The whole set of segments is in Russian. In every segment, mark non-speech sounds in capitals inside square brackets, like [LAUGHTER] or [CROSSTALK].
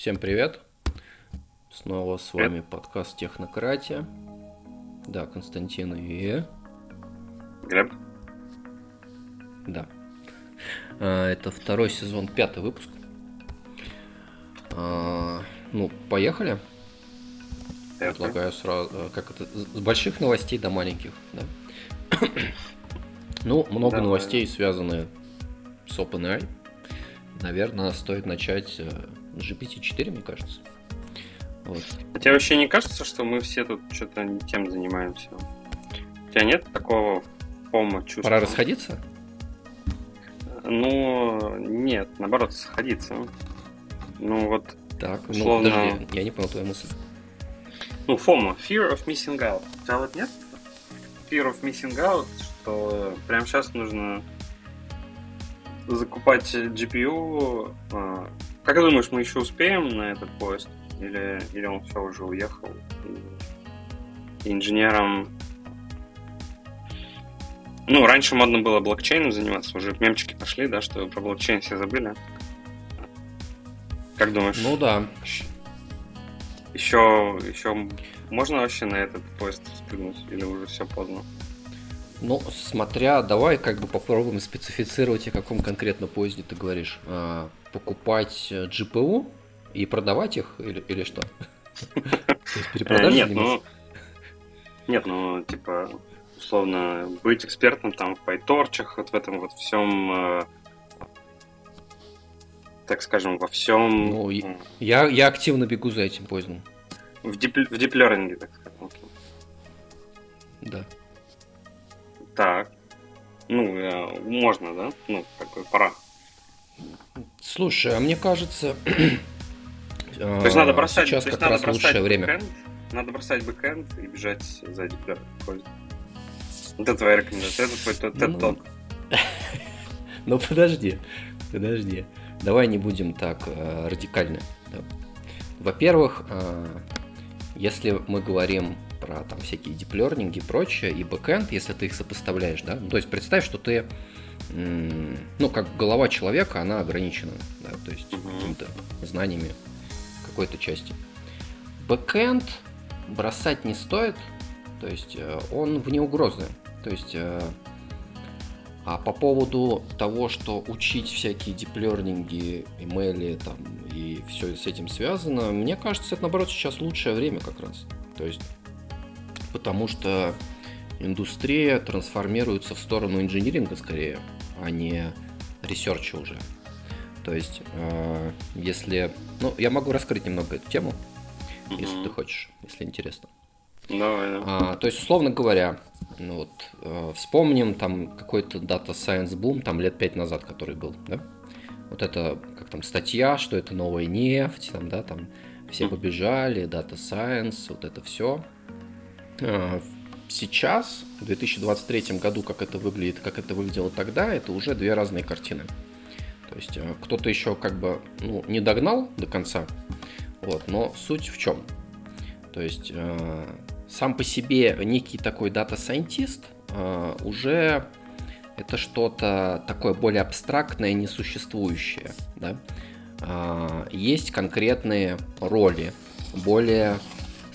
Всем привет. Снова с вами подкаст Технократия. Да, Константин и... Глеб. Да. А, Это второй сезон, пятый выпуск. А, Ну, поехали. Поехали. Предлагаю сразу, э, как это, с больших новостей до маленьких, да. Ну, много Давай. новостей, связанные с OpenAI. Наверное, стоит начать э, GPT-4, мне кажется. Вот. А тебе вообще не кажется, что мы все тут что-то не тем занимаемся? У тебя нет такого фома чувства? Пора расходиться? Ну, нет, наоборот, сходиться. Ну вот, Так, ну Условно- подожди, я не понял твою мысль. ну, фома, fear of missing out. У тебя вот нет? Fear of missing out, что прямо сейчас нужно закупать GPU. Как ты думаешь, мы еще успеем на этот поезд? Или, или он все уже уехал? И инженерам... Ну, раньше модно было блокчейном заниматься, уже мемчики пошли, да, что про блокчейн все забыли. Как думаешь? Ну да. Еще, еще можно вообще на этот поезд спрыгнуть? Или уже все поздно? Ну, смотря, давай как бы попробуем специфицировать, о каком конкретно поезде ты говоришь. А, покупать э, GPU и продавать их или, или что? Э, Нет, ну... Нет, ну, типа, условно, быть экспертом там в PyTorch, вот в этом вот всем... э, так скажем, во всем... Ну, Я, я активно бегу за этим поездом. в, deep, в deep learning е, так скажем. Да. Так. Ну, э, можно, да? Ну, бы пора. Слушай, а мне кажется, [CLEARS THROAT] То есть надо бросать, сейчас как раз лучшее время. бэкэнд, надо бросать бэкэнд и бежать за это твоя рекомендация, это твой тет- Ну. [LAUGHS] Ну подожди, подожди. Давай не будем так э, радикальны. да. Во-первых, э, если мы говорим про там всякие диплернинги и прочее, и бэкэнд, если ты их сопоставляешь, да, то есть представь, что ты, ну, как голова человека, она ограничена, да, то есть какими-то знаниями какой-то части. Бэкэнд бросать не стоит, то есть э, он вне угрозы. То есть э, а по поводу того, что учить всякие deep learning и, ML и там и все с этим связано, мне кажется, это наоборот сейчас лучшее время как раз. То есть, потому что индустрия трансформируется в сторону инжиниринга скорее, а не research а уже. То есть, э, если... Ну, я могу раскрыть немного эту тему, если Мгм. ты хочешь, если интересно. Давай, да. А, то есть, условно говоря, ну вот, э, вспомним там какой-то Data Science бум там лет пять назад, который был, да? Вот это, как там, статья, что это новая нефть, там, да, там все побежали, Data Science, вот это все. Сейчас, в 2023 году, как это выглядит, как это выглядело тогда, это уже две разные картины. То есть э, кто-то еще как бы ну, не догнал до конца, вот, но суть в чем? То есть э, сам по себе некий такой data scientist э, уже это что-то такое более абстрактное, несуществующее. Да? Есть конкретные роли, более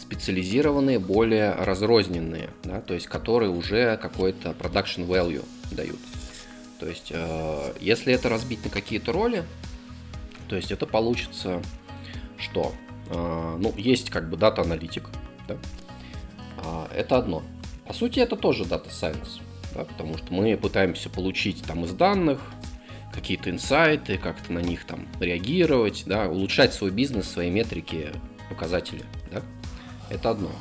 специализированные, более разрозненные, да? то есть которые уже какой-то production value дают. То есть, э, если это разбить на какие-то роли, то есть это получится, что э, ну, есть как бы дата-аналитик, да? А, это одно. По сути, это тоже Data Science, да, потому что мы пытаемся получить там из данных какие-то инсайты, как-то на них там реагировать, да, улучшать свой бизнес, свои метрики, показатели, да. Это одно.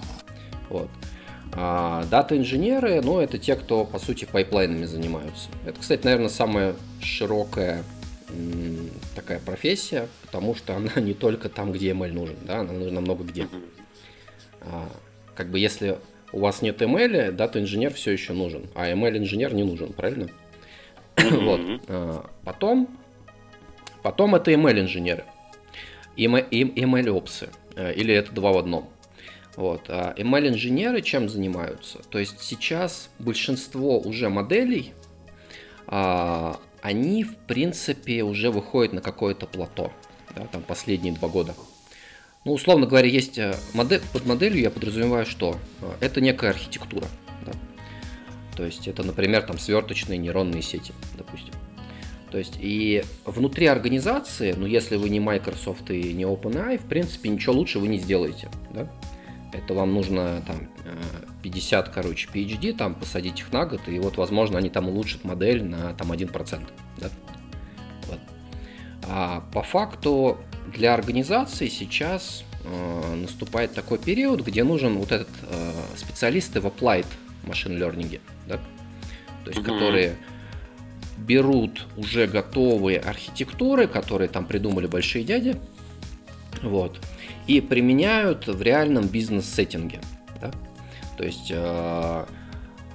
Вот. А дата-инженеры, ну, это те, кто, по сути, pipeline ами занимаются. Это, кстати, наверное, самая широкая м, такая профессия, потому что она [LAUGHS] не только там, где ML нужен, да, она нужна много где. А, как бы если у вас нет ML, дата-инженер все еще нужен, а ML-инженер не нужен, правильно? Вот. А, Потом, потом это ML-инженеры, и ML-опсы, э, или это два в одном. Вот. А ML-инженеры чем занимаются? То есть сейчас большинство уже моделей, а, они, в принципе, уже выходят на какое-то плато. да, там последние два года. Ну, условно говоря, есть э, модель, под моделью я подразумеваю, что э, это некая архитектура. Да? То есть это, например, там сверточные нейронные сети, допустим. То есть и внутри организации, ну если вы не Microsoft и не OpenAI, в принципе ничего лучше вы не сделаете. Да? Это вам нужно там 50, короче, PhD, там посадить их на год, и вот, возможно, они там улучшат модель на там 1%. Да? Вот. А по факту для организации сейчас э, наступает такой период, где нужен вот этот э, специалисты в applied machine learning, да? то есть mm-hmm. которые берут уже готовые архитектуры, которые там придумали большие дяди, вот, и применяют в реальном бизнес-сеттинге. Да? То есть, э,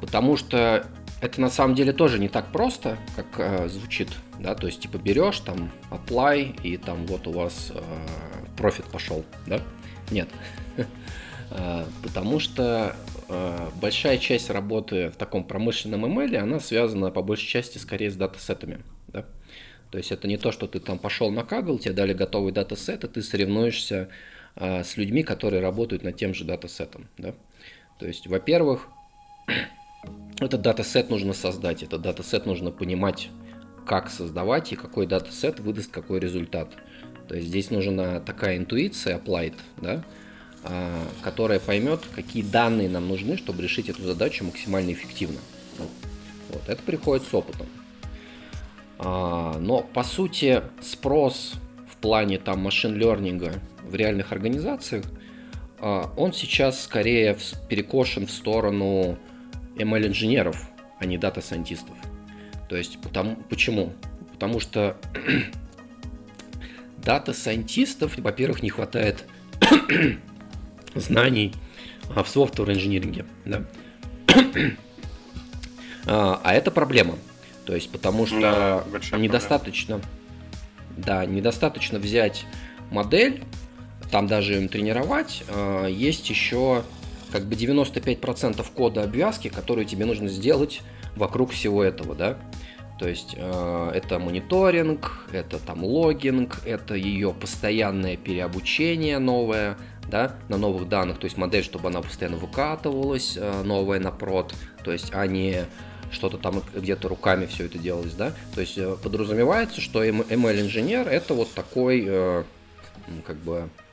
потому что это на самом деле тоже не так просто, как э, звучит, да, то есть типа берешь там apply и там вот у вас э, профит пошел, да? Нет, [LAUGHS] э, потому что э, большая часть работы в таком промышленном ML, она связана по большей части скорее с датасетами, да? То есть это не то, что ты там пошел на Kaggle, тебе дали готовый датасет, и ты соревнуешься с людьми, которые работают над тем же датасетом, да? То есть, во-первых, [CLEARS THROAT] этот датасет нужно создать, этот датасет нужно понимать, как создавать и какой датасет выдаст какой результат. То есть здесь нужна такая интуиция applied, да, а, которая поймет, какие данные нам нужны, чтобы решить эту задачу максимально эффективно. Вот, это приходит с опытом. А, но по сути спрос в плане там machine learning а в реальных организациях, а, он сейчас скорее перекошен в сторону ML-инженеров, а не data scientist ов. То есть, потому, почему? Потому что [CLEARS THROAT] data scientist ов, во-первых, не хватает [CLEARS THROAT] знаний а, в софтвер-инжиниринге. Да? [CLEARS THROAT] а, а это проблема. То есть, потому что да, недостаточно, да, недостаточно взять модель, там даже им тренировать, а, есть еще как бы 95% кода обвязки, которые тебе нужно сделать вокруг всего этого, да. То есть э, это мониторинг, это там логинг, это ее постоянное переобучение новое, да, на новых данных, то есть модель, чтобы она постоянно выкатывалась, э, новая на прод, то есть, а что-то там где-то руками все это делалось, да. То есть э, подразумевается, что ML-инженер это вот такой, э, как бы, Э,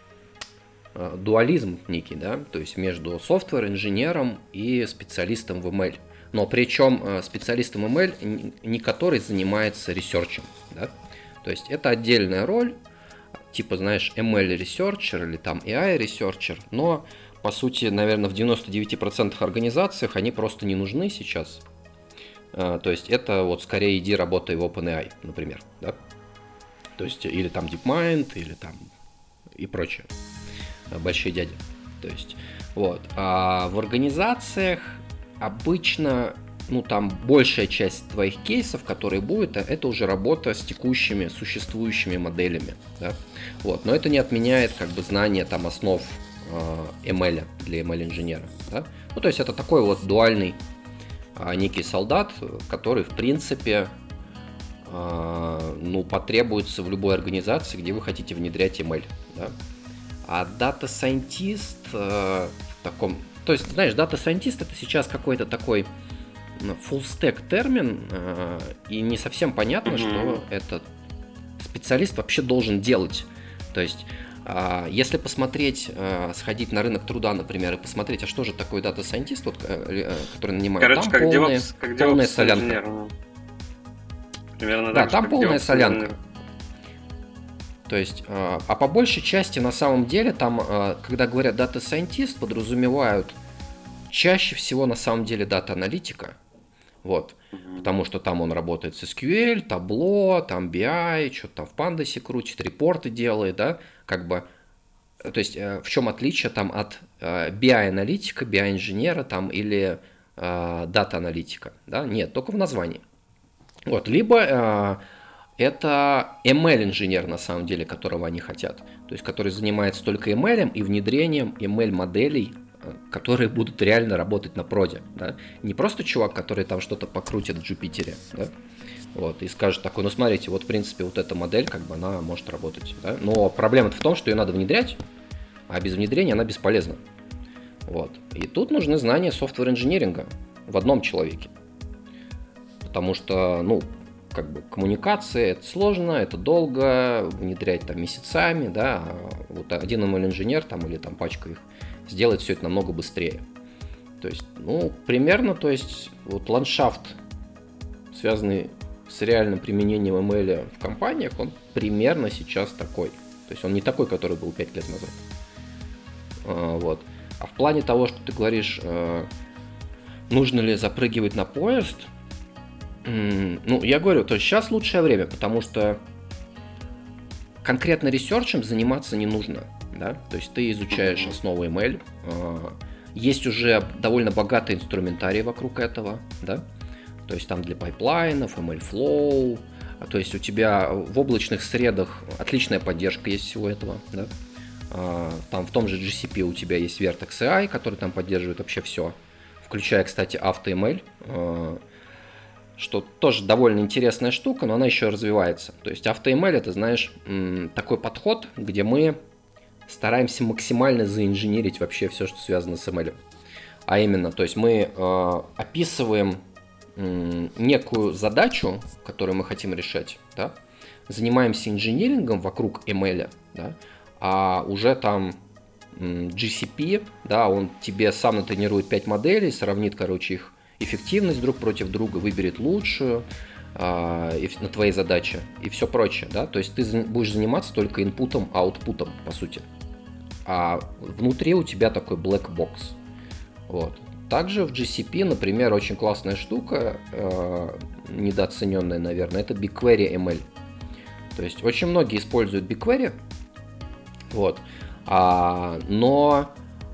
дуализм некий, да, то есть между софтвер-инженером и специалистом в ML. Но причем э, специалистом ML не который занимается ресерчем, да, то есть это отдельная роль, типа, знаешь, ML researcher или там AI researcher, но по сути, наверное, в 99% организациях они просто не нужны сейчас. Э, то есть это вот скорее иди работай в OpenAI, например, да? То есть или там DeepMind, или там и прочее. Э, большие дяди. То есть, вот. А в организациях обычно, ну, там большая часть твоих кейсов, которые будет, это уже работа с текущими, существующими моделями, да. Вот. Но это не отменяет, как бы, знание там основ э, ML для ML-инженера, да. Ну, то есть, это такой вот дуальный э, некий солдат, который, в принципе, э, ну, потребуется в любой организации, где вы хотите внедрять ML, да. А дата сайентист э, в таком... То есть, знаешь, дата сайентист это сейчас какой-то такой full stack термин, э, и не совсем понятно, mm-hmm. что этот специалист вообще должен делать. То есть, э, если посмотреть, э, сходить на рынок труда, например, и посмотреть, а что же такое дата сайентист, вот, э, э, который нанимает, Короче, там как полная, DevOps, как полная DevOps солянка. Инженер. Примерно да, там полная солянка. То есть, э, а по большей части на самом деле там, э, когда говорят Data Scientist, подразумевают чаще всего на самом деле дата-аналитика. Вот. Потому что там он работает с SQL, табло, там BI, что-то там в пандасе крутит, репорты делает, да, как бы. То есть, э, в чем отличие там от BI-аналитика, BI-инженера там или дата-аналитика, да? Нет, только в названии. Вот, либо это ML-инженер, на самом деле, которого они хотят. То есть, который занимается только ML и внедрением ML-моделей, э, которые будут реально работать на проде. Да? Не просто чувак, который там что-то покрутит в Джупитере. Да? вот, и скажет такой, ну смотрите, вот в принципе вот эта модель, как бы она может работать, да? но проблема в том, что ее надо внедрять, а без внедрения она бесполезна. Вот. И тут нужны знания софтвер-инжиниринга в одном человеке. Потому что, ну, как бы коммуникация это сложно, это долго, внедрять там месяцами, да, вот один ML-инженер там или там пачка их сделает все это намного быстрее. То есть, ну, примерно, то есть, вот ландшафт, связанный с реальным применением ML в компаниях, он примерно сейчас такой. То есть он не такой, который был 5 лет назад. А, вот. А в плане того, что ты говоришь, э, нужно ли запрыгивать на поезд, ну, я говорю, то есть сейчас лучшее время, потому что конкретно research ем заниматься не нужно. Да? То есть ты изучаешь основы ML, а, есть уже довольно богатый инструментарий вокруг этого, да? То есть там для pipeline ов, MLflow, а, то есть у тебя в облачных средах отличная поддержка есть всего этого, да? А, там в том же GCP у тебя есть Vertex AI, который там поддерживает вообще все, включая, кстати, AutoML, а, что тоже довольно интересная штука, но она еще развивается. То есть AutoML это, знаешь, такой подход, где мы стараемся максимально заинженерить вообще все, что связано с ML. А именно, то есть мы описываем некую задачу, которую мы хотим решать, да, занимаемся инжинирингом вокруг ML, да, а уже там GCP, да, он тебе сам натренирует 5 моделей, сравнит, короче, их эффективность друг против друга, выберет лучшую а, на твоей задаче и все прочее, да, то есть ты будешь заниматься только инпутом, аутпутом, по сути. А внутри у тебя такой black box. Вот. Также в GCP, например, очень классная штука, э, недооцененная, наверное, это BigQuery ML. То есть очень многие используют BigQuery, вот, а, но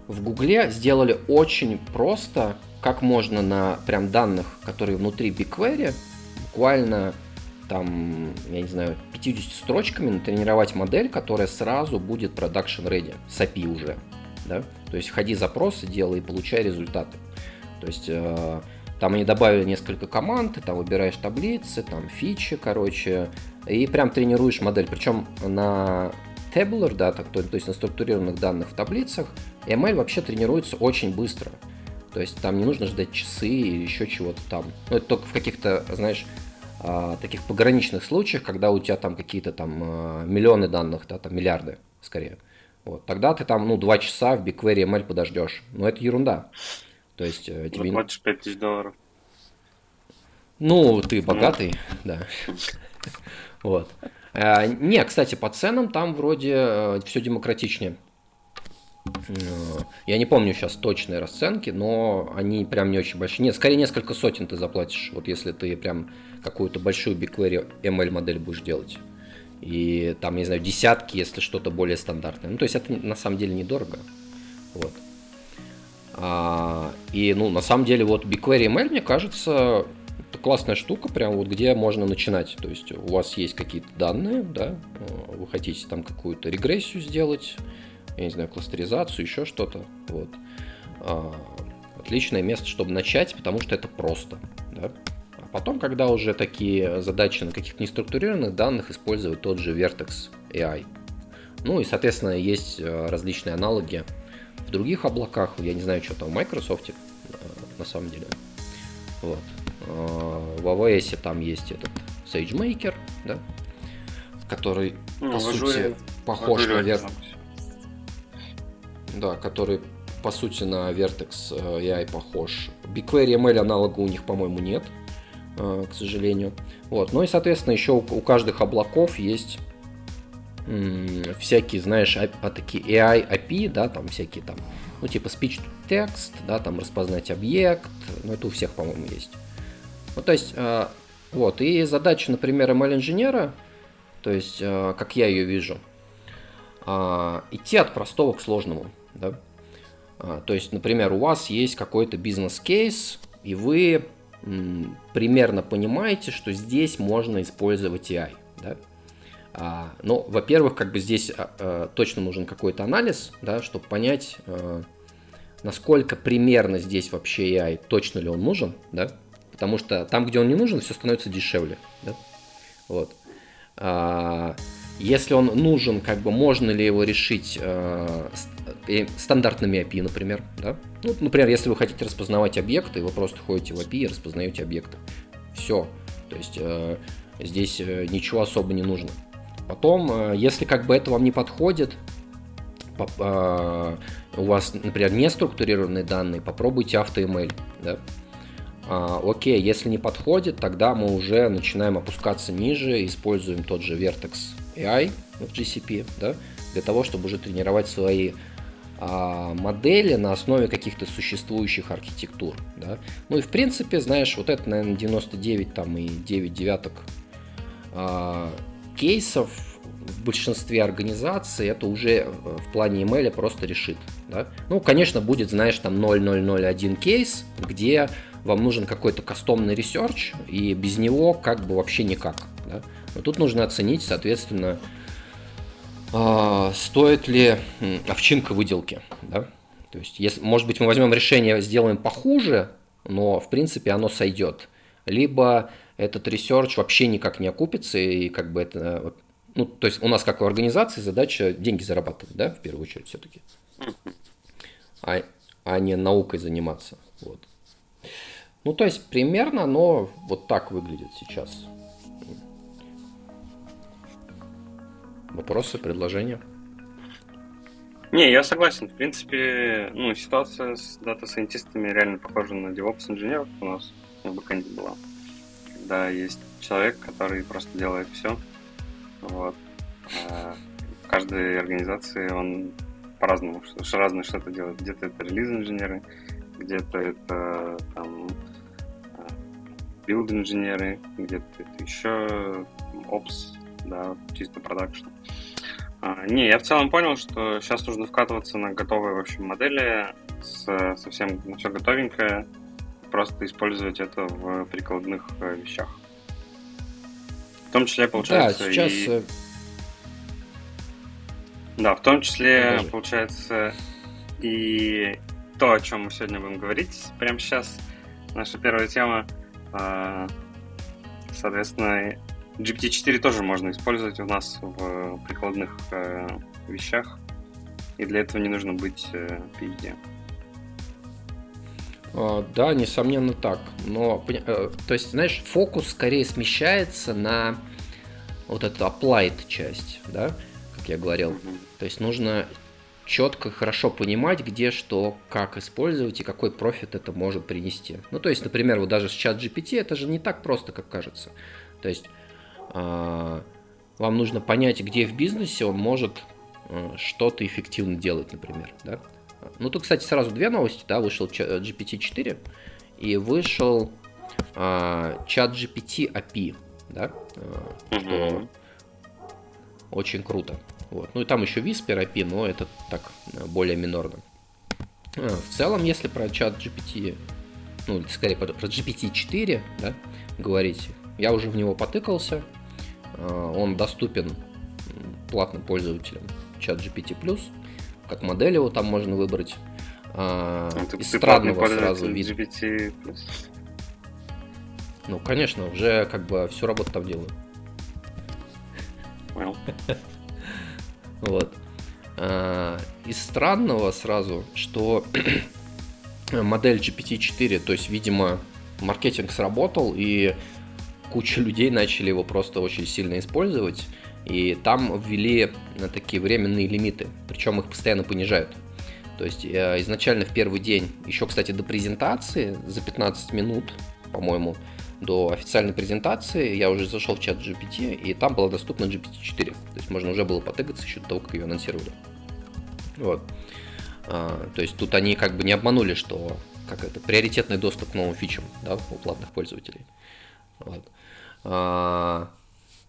в Гугле сделали очень просто, как можно на прям данных, которые внутри BigQuery, буквально там, я не знаю, 50 строчками натренировать модель, которая сразу будет production ready, с API уже да, то есть входи запросы, делай и получай результаты. То есть э, там они добавили несколько команд, ты там выбираешь таблицы, там фичи, короче, и прям тренируешь модель. Причем на tabular, да, так, то, то есть на структурированных данных в таблицах, ML вообще тренируется очень быстро. То есть там не нужно ждать часы или еще чего-то там. Ну, это только в каких-то, знаешь, э, таких пограничных случаях, когда у тебя там какие-то там э, миллионы данных, да, там миллиарды скорее. Вот, тогда ты там, ну, два часа в BigQuery ML подождешь. Но это ерунда. То есть э, тебе... Заплатишь 5000 долларов. Ну, ты богатый, ну. да. [LAUGHS] Вот. А, не, кстати, по ценам там вроде э, все демократичнее. Я не помню сейчас точные расценки, но они прям не очень большие. Нет, скорее несколько сотен ты заплатишь, вот если ты прям какую-то большую BigQuery ML модель будешь делать и там, не знаю, десятки, если что-то более стандартное. Ну, то есть это на самом деле недорого. Вот. А, и, ну, на самом деле, вот BigQuery ML, мне кажется, это классная штука, прям вот где можно начинать. То есть у вас есть какие-то данные, да, вы хотите там какую-то регрессию сделать, я не знаю, кластеризацию, еще что-то. Вот. А, отличное место, чтобы начать, потому что это просто, да. Потом, когда уже такие задачи на каких-то неструктурированных данных, использовать тот же Vertex AI. Ну и, соответственно, есть э, различные аналоги в других облаках. Я не знаю, что там в Microsoft э, на самом деле. Вот. Э, в AWS там есть этот SageMaker, да, который, ну, по сути, похож на Vertex. Да, который по сути на Vertex AI похож. BigQuery ML аналога у них, по-моему, нет. Э, к сожалению. Вот. Ну и, соответственно, еще у каждых облаков есть всякие, знаешь, а, а, такие AI API, да, там всякие там, ну, типа speech to text, да, там распознать объект, ну, это у всех, по-моему, есть. Ну, то есть, э, вот, и задача, например, ML-инженера, то есть, э, как я ее вижу, идти от простого к сложному, да. То есть, например, у вас есть какой-то бизнес-кейс, и вы примерно понимаете, что здесь можно использовать AI. Да? А, ну, во-первых, как бы здесь а, а, точно нужен какой-то анализ, да, чтобы понять, а, насколько примерно здесь вообще AI, точно ли он нужен, да, потому что там, где он не нужен, все становится дешевле. Да? Вот. А, если он нужен, как бы можно ли его решить э, э стандартными API, например. Да? Ну, например, если вы хотите распознавать объекты, вы просто ходите в API и распознаете объекты. Все. То есть э, здесь э, ничего особо не нужно. Потом, э, если как бы это вам не подходит, э, у вас, например, не структурированные данные, попробуйте AutoML. Да? А, окей, если не подходит, тогда мы уже начинаем опускаться ниже, используем тот же Vertex AI в GCP, да, для того, чтобы уже тренировать свои модели на основе каких-то существующих архитектур. Да. Ну и в принципе, знаешь, вот это, наверное, 99 там, и 9 девяток а, кейсов в большинстве организаций это уже э, в плане ML просто решит. Да? Ну, конечно, будет, знаешь, там 0001 кейс, где вам нужен какой-то кастомный research, и без него как бы вообще никак. Да? Но тут нужно оценить, соответственно, э, стоит ли овчинка выделки. Да? То есть, если, может быть, мы возьмем решение, сделаем похуже, но в принципе оно сойдет. Либо этот research вообще никак не окупится, и как бы это... Ну, то есть у нас как у организации задача деньги зарабатывать, да, в первую очередь все-таки. А, а не наукой заниматься. Вот. Ну, то есть примерно оно вот так выглядит сейчас. Вопросы, предложения? Не, я согласен. В принципе, ну, ситуация с data scientist ами реально похожа на DevOps-инженеров у нас в бэкэнде была. Когда есть человек, который просто делает все. Вот. В каждой организации он по-разному, что разное что-то делает. Где-то это релиз-инженеры, где-то это там build-инженеры, где-то еще ops, да, чисто production. А, не, я в целом понял, что сейчас нужно вкатываться на готовые, в общем, модели, с, совсем ну, все готовенькое, просто использовать это в прикладных э, вещах. В том числе, получается, да, сейчас... и... Э, да, в том числе, Подожди. получается, и то, о чем мы сегодня будем говорить прямо сейчас. Наша первая тема — а, соответственно, GPT-4 тоже можно использовать у нас в прикладных э, вещах, и для этого не нужно быть э, PhD. А, да, несомненно так. Но, э, то есть, знаешь, фокус скорее смещается на вот эту applied часть, да, как я говорил. Mm-hmm. То есть нужно четко, хорошо понимать, где что, как использовать и какой профит это может принести. Ну, то есть, например, вот даже с чат GPT это же не так просто, как кажется. То есть, э, вам нужно понять, где в бизнесе он может э, что-то эффективно делать, например. Да? Ну, тут, кстати, сразу две новости. Да? Вышел GPT-4 и вышел э, чат GPT API. Да? Э, что очень круто. Вот. Ну и там еще Whisper API, но это так более минорно. А, в целом, если про чат GPT, ну, скорее про GPT-4 да, говорить, я уже в него потыкался. А, он доступен платным пользователям чат GPT+. Как модель его там можно выбрать. А, а из странного сразу видно. GPT+. Ну, конечно, уже как бы всю работу там делаю. Well. [LAUGHS] Вот. А, из странного сразу, что [CLEARS THROAT] модель GPT-4, то есть, видимо, маркетинг сработал, и куча людей начали его просто очень сильно использовать, и там ввели такие временные лимиты, причем их постоянно понижают. То есть э, изначально в первый день, еще, кстати, до презентации, за 15 минут, по-моему, до официальной презентации я уже зашел в чат GPT, и там была доступна GPT-4. То есть можно уже было потыгаться еще до того, как ее анонсировали. Вот. А, то есть тут они как бы не обманули, что как это, приоритетный доступ к новым фичам да, у платных пользователей. Вот. А,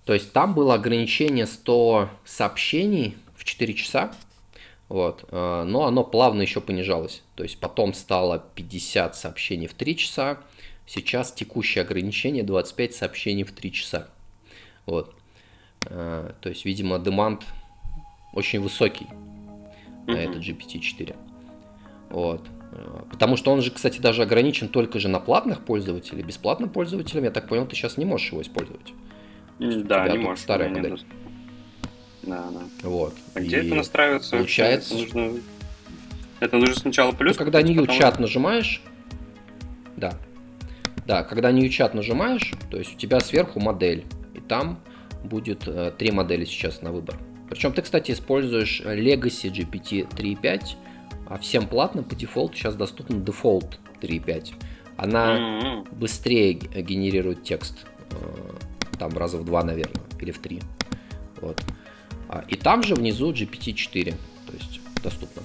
то есть там было ограничение 100 сообщений в 4 часа, вот. А, но оно плавно еще понижалось. То есть потом стало 50 сообщений в 3 часа, Сейчас текущее ограничение 25 сообщений в 3 часа. Вот. А, то есть, видимо, демант очень высокий на этот GPT-4. Вот. Потому что он же, кстати, даже ограничен только же на платных пользователей. Бесплатным пользователям, я так понял, ты сейчас не можешь его использовать. Да, не можешь. Старая модель. Да, да. Вот. А где это настраивается? Получается... Это нужно, это нужно сначала плюс. Ты когда new чат нажимаешь, да, да, когда new чат нажимаешь, то есть у тебя сверху модель, и там будет э, три модели сейчас на выбор. Причем ты, кстати, используешь Legacy GPT 3.5, а всем платным по дефолту сейчас доступна Default 3.5. Она mm-hmm. быстрее генерирует текст, э, там раза в два, наверное, или в три. Вот. А, и там же внизу GPT-4, то есть доступно.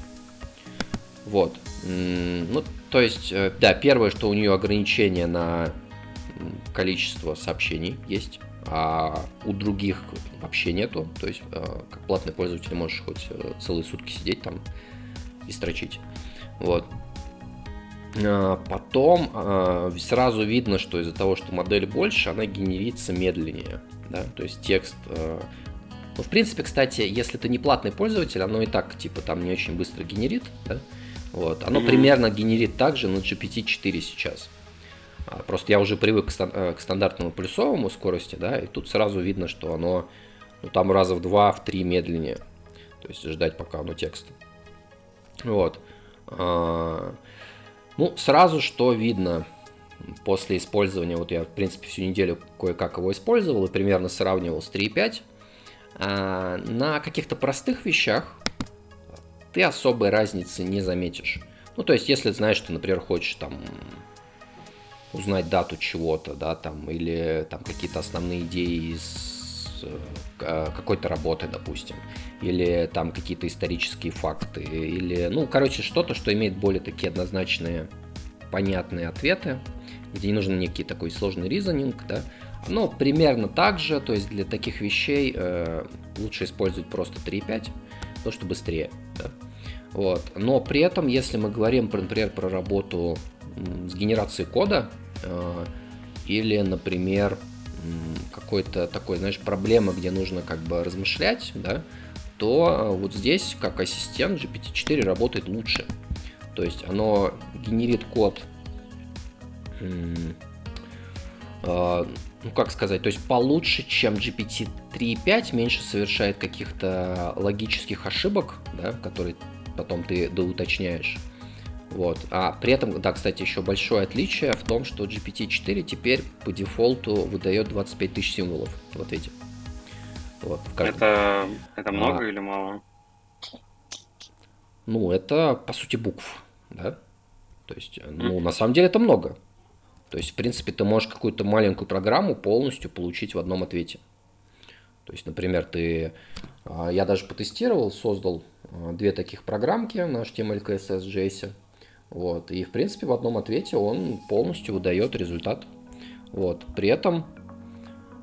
Вот. Ну, то есть, э, да, первое, что у нее ограничение на количество сообщений есть, а у других вообще нету. То есть, э, как платный пользователь можешь хоть целые сутки сидеть там и строчить. Вот. А, потом сразу видно, что из-за того, что модель больше, она генерится медленнее. Да? То есть текст ну, в принципе, кстати, если ты не платный пользователь, оно и так, типа, там не очень быстро генерит, да? Вот. Оно mm-hmm. примерно генерит также на GPT-4 сейчас. А, просто я уже привык к, э, к стандартному плюсовому скорости, да, и тут сразу видно, что оно ну, там раза в два, в три медленнее. То есть ждать, пока оно текст. Вот. А, ну, сразу что видно после использования, вот я, в принципе, всю неделю кое-как его использовал и примерно сравнивал с 3.5. А, на каких-то простых вещах ты особой разницы не заметишь. Ну, то есть, если знаешь, что, например, хочешь там узнать дату чего-то, да, там, или там какие-то основные идеи из какой-то работы, допустим, или там какие-то исторические факты, или, ну, короче, что-то, что имеет более такие однозначные, понятные ответы, где не нужен некий такой сложный ризонинг, да, но примерно так же, то есть для таких вещей э, лучше использовать просто 3.5, то что быстрее. Да. Вот. Но при этом, если мы говорим, например, про работу с генерацией кода, э, или, например, какой-то такой, знаешь, проблема, где нужно как бы размышлять, да, то э, вот здесь, как ассистент, GPT-4 работает лучше. То есть оно генерит код э, ну как сказать, то есть получше, чем GPT 3.5, меньше совершает каких-то логических ошибок, да, которые потом ты доуточняешь. Вот. А при этом, да, кстати, еще большое отличие в том, что GPT-4 теперь по дефолту выдает 25 тысяч символов в ответе. Вот, в это, это много а, или мало? Ну, это, по сути, букв, да? То есть, ну, на самом деле это много. То есть, в принципе, ты можешь какую-то маленькую программу полностью получить в одном ответе. То есть, например, ты, а, я даже потестировал, создал а, две таких программки на HTML, CSS, JS. Вот, и, в принципе, в одном ответе он полностью выдает результат. Вот, при этом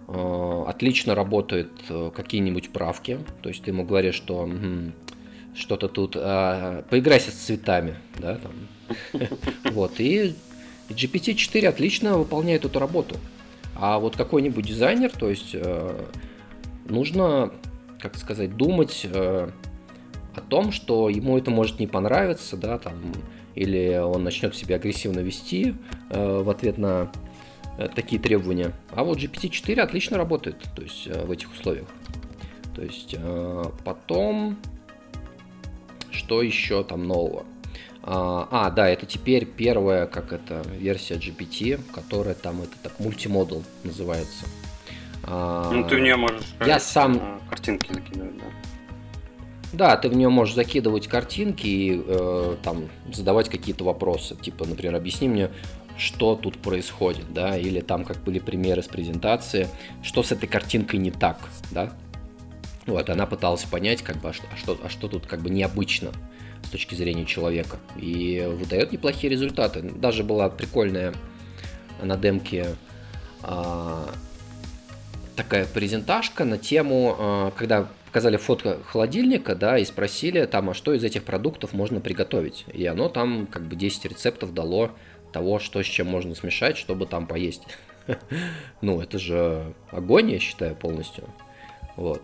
э, отлично работают какие-нибудь правки. То есть ты ему говоришь, что угу, что-то тут э, поиграйся с цветами, да, там. [LAUGHS] Вот, и GPT-4 отлично выполняет эту работу. А вот какой-нибудь дизайнер, то есть э, нужно, как сказать, думать э, о том, что ему это может не понравиться, да, там, или он начнет себя агрессивно вести э, в ответ на э, такие требования. А вот GPT-4 отлично работает, то есть э, в этих условиях. То есть потом, что еще там нового? А, а, да, это теперь первая, как это, версия GPT, которая там, это так, мультимодул называется. А, ну, ты в нее можешь я сам... А, картинки закидывать, да? Да, ты в нее можешь закидывать картинки и э, там задавать какие-то вопросы. Типа, например, объясни мне, что тут происходит, да, или там, как были примеры с презентации, что с этой картинкой не так, да. Вот, она пыталась понять, как бы, а что, а что, а что тут как бы необычно с точки зрения человека. И выдает неплохие результаты. Даже была прикольная на демке а, такая презентажка на тему, а, когда показали фото холодильника, да, и спросили там, а что из этих продуктов можно приготовить. И оно там как бы 10 рецептов дало того, что с чем можно смешать, чтобы там поесть. [LAUGHS] Ну, это же огонь, я считаю, полностью. Вот.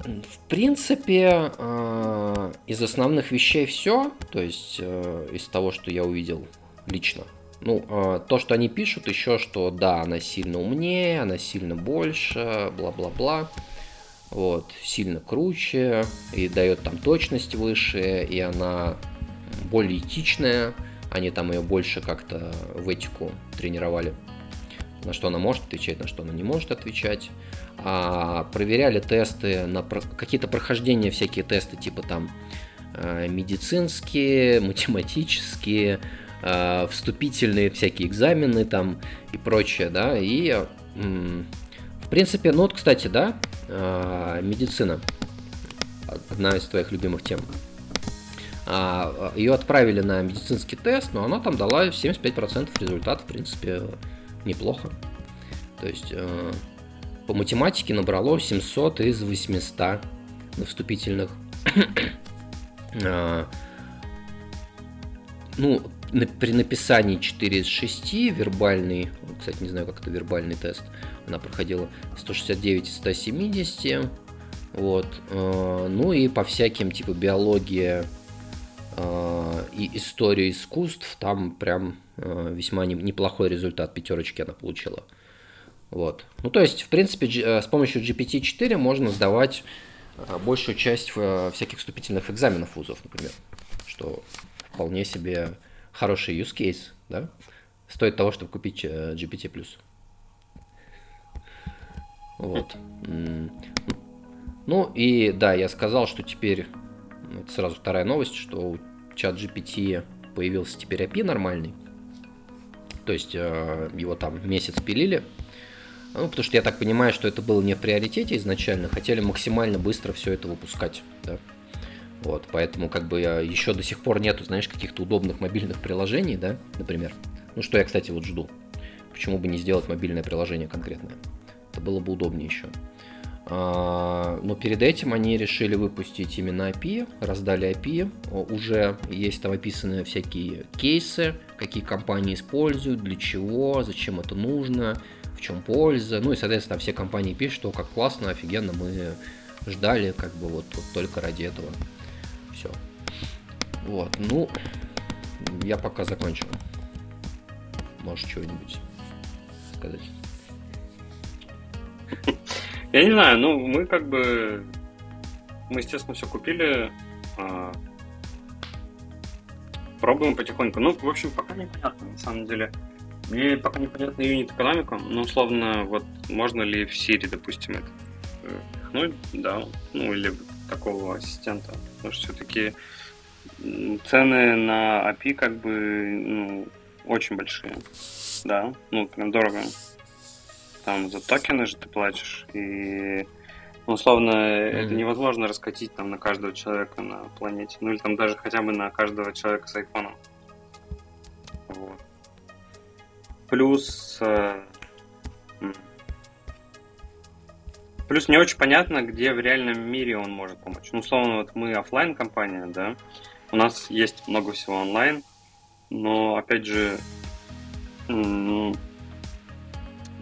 В принципе, э, из основных вещей все, то есть э, из того, что я увидел лично. Ну, э, то, что они пишут, еще, что да, она сильно умнее, она сильно больше, бла-бла-бла. Вот, сильно круче, и дает там точность выше, и она более этичная. Они там ее больше как-то в этику тренировали. На что она может отвечать, на что она не может отвечать. А, проверяли тесты на про... какие-то прохождения, всякие тесты, типа там э, медицинские, математические, э, вступительные всякие экзамены там и прочее, да, и в принципе, ну вот, кстати, да, медицина, одна из твоих любимых тем. А, ее отправили на медицинский тест, но она там дала 75% результат, в принципе, неплохо. То есть э, по математике набрало 700 из 800 на вступительных. [COUGHS] а, ну, при написании 4 из 6 вербальный, кстати, не знаю, как это вербальный тест, она проходила 169 из 170. Вот. Э, ну и по всяким, типа биология э, и история искусств, там прям э, весьма неплохой результат, пятерочки она получила. Вот. Ну, то есть, в принципе, с помощью GPT-4 можно сдавать большую часть всяких вступительных экзаменов вузов, например, что вполне себе хороший use case, да, стоит того, чтобы купить GPT+. Вот. Ну и да, я сказал, что теперь, ну, это сразу вторая новость, что у чат GPT появился теперь API нормальный. То есть э, его там месяц пилили. Ну, потому что я так понимаю, что это было не в приоритете изначально, хотели максимально быстро все это выпускать. Да? Вот, поэтому как бы еще до сих пор нету, знаешь, каких-то удобных мобильных приложений, да, например. Ну, что я, кстати, вот жду. Почему бы не сделать мобильное приложение конкретное? Это было бы удобнее еще. А, но перед этим они решили выпустить именно API, раздали API, уже есть там описаны всякие кейсы, какие компании используют, для чего, зачем это нужно, в чем польза. Ну и, соответственно, все компании пишут, что как классно, офигенно, мы ждали как бы вот, вот только ради этого. Все. Вот, ну, я пока закончил. Можешь что-нибудь сказать? Я не знаю, ну, мы как бы... Мы, естественно, все купили. А... Пробуем потихоньку. Ну, в общем, пока непонятно, на самом деле. Мне пока непонятна юнит экономика, но условно, вот можно ли в Siri, допустим, это пихнуть, да, ну или такого ассистента, потому что все-таки цены на API как бы ну, очень большие, да, ну прям дорого там за токены же ты платишь, и ну, условно mm-hmm. это невозможно раскатить там на каждого человека на планете, ну или там даже хотя бы на каждого человека с айфоном. Вот. Плюс э, Плюс не очень понятно, где в реальном мире он может помочь. Ну, условно, вот мы офлайн компания да, у нас есть много всего онлайн, но, опять же,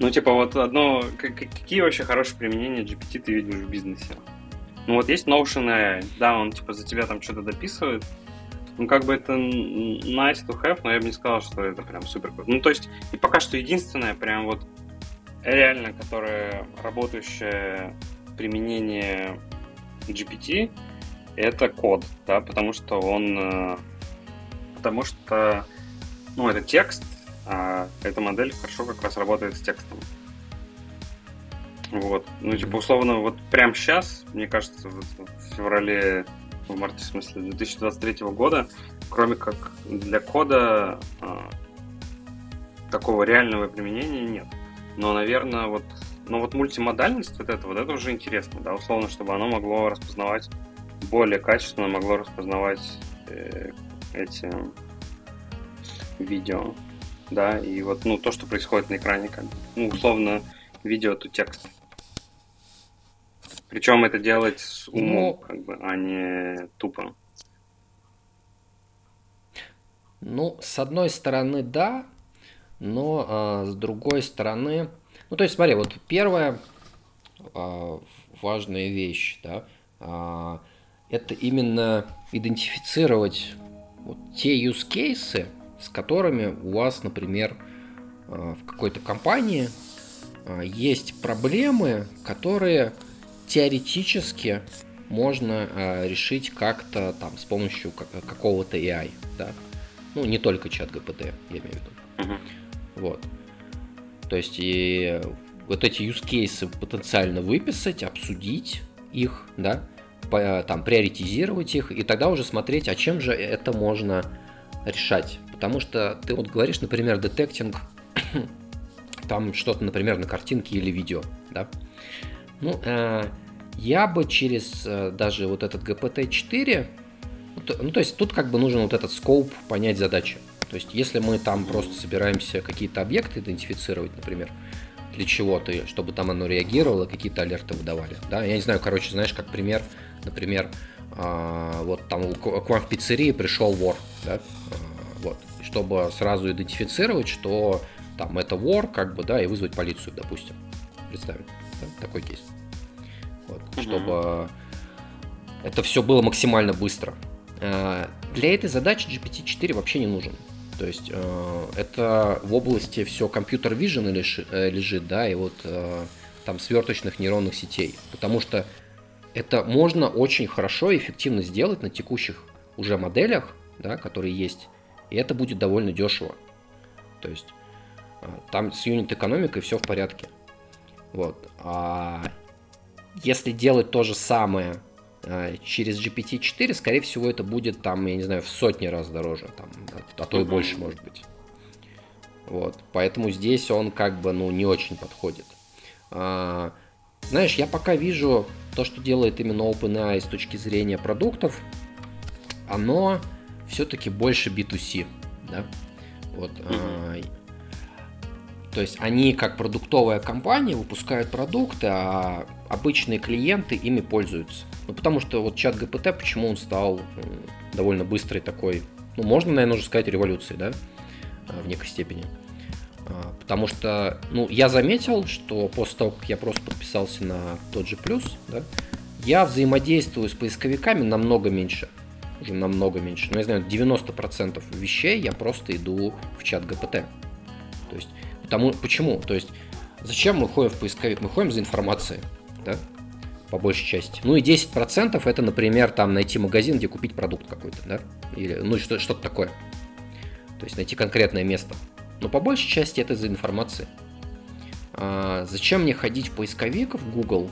ну, типа, вот одно... Какие вообще хорошие применения GPT ты видишь в бизнесе? Ну, вот есть Notion AI, да, он, типа, за тебя там что-то дописывает, ну, как бы это nice to have, но я бы не сказал, что это прям супер Ну, то есть, и пока что единственное, прям вот реально, которое работающее применение GPT, это код, да, потому что он, э, потому что, ну, это текст, а эта модель хорошо как раз работает с текстом. Вот. Ну, типа, условно, вот прямо сейчас, мне кажется, в, в феврале, в марте, в смысле, 2023 года, кроме как для кода, а, такого реального применения нет. Но, наверное, вот, ну вот мультимодальность вот это, вот это уже интересно, да, условно, чтобы оно могло распознавать более качественно, могло распознавать э, эти видео да, и вот, ну, то, что происходит на экране, как ну, условно, видео, то текст. Причем это делать с умом, ну, как бы, а не тупо. Ну, с одной стороны, да, но а, с другой стороны, ну, то есть, смотри, вот первая а, важная вещь, да, а, это именно идентифицировать вот те use cases, с которыми у вас, например, в какой-то компании есть проблемы, которые теоретически можно э, решить как-то там с помощью какого-то AI, да. Ну, не только чат ГПТ, я имею в виду. Uh-huh. Вот. То есть и вот эти use cases потенциально выписать, обсудить их, да, по, там, приоритизировать их, и тогда уже смотреть, а чем же это можно решать. Потому что ты вот говоришь, например, детектинг, [COUGHS] там что-то, например, на картинке или видео, да. Ну, э, я бы через э, даже вот этот GPT-4, ну то есть тут как бы нужен вот этот скоп понять задачи. То есть если мы там просто собираемся какие-то объекты идентифицировать, например, для чего-то, чтобы там оно реагировало, какие-то алерты выдавали. Да? Я не знаю, короче, знаешь, как пример, например, а, вот там к вам в пиццерии пришел вор, да, а, чтобы сразу идентифицировать, что там это вор, как бы, да, и вызвать полицию, допустим, представим, да, такой кейс вот, угу. чтобы это все было максимально быстро. Э, для этой задачи GPT-4 вообще не нужен. То есть э, это в области все компьютер vision э, лежит, да, и вот там сверточных нейронных сетей. Потому что это можно очень хорошо и эффективно сделать на текущих уже моделях, да, которые есть, и это будет довольно дешево. То есть там с юнит-экономикой все в порядке. Вот. А если делать то же самое э, через GPT-4, скорее всего, это будет там, я не знаю, в сотни раз дороже, там, а то и больше, может быть. Вот, поэтому здесь он как бы, ну, не очень подходит. А, знаешь, я пока вижу то, что делает именно OpenAI с точки зрения продуктов, оно все-таки больше B2C, да. Вот, mm-hmm. То есть они как продуктовая компания выпускают продукты, а обычные клиенты ими пользуются. Ну, потому что вот чат ГПТ, почему он стал довольно быстрой такой, ну, можно, наверное, уже сказать, революцией, да, а, в некой степени. А, потому что, ну, я заметил, что после того, как я просто подписался на тот же плюс, да, я взаимодействую с поисковиками намного меньше. Уже намного меньше. Но я знаю, 90% вещей я просто иду в чат ГПТ. То есть Потому, почему? То есть, зачем мы ходим в поисковик? Мы ходим за информацией, да? По большей части. Ну и 10% это, например, там найти магазин, где купить продукт какой-то, да? Или, ну, что- что-то такое. То есть найти конкретное место. Но по большей части это за информацией. А, зачем мне ходить в поисковик в Google,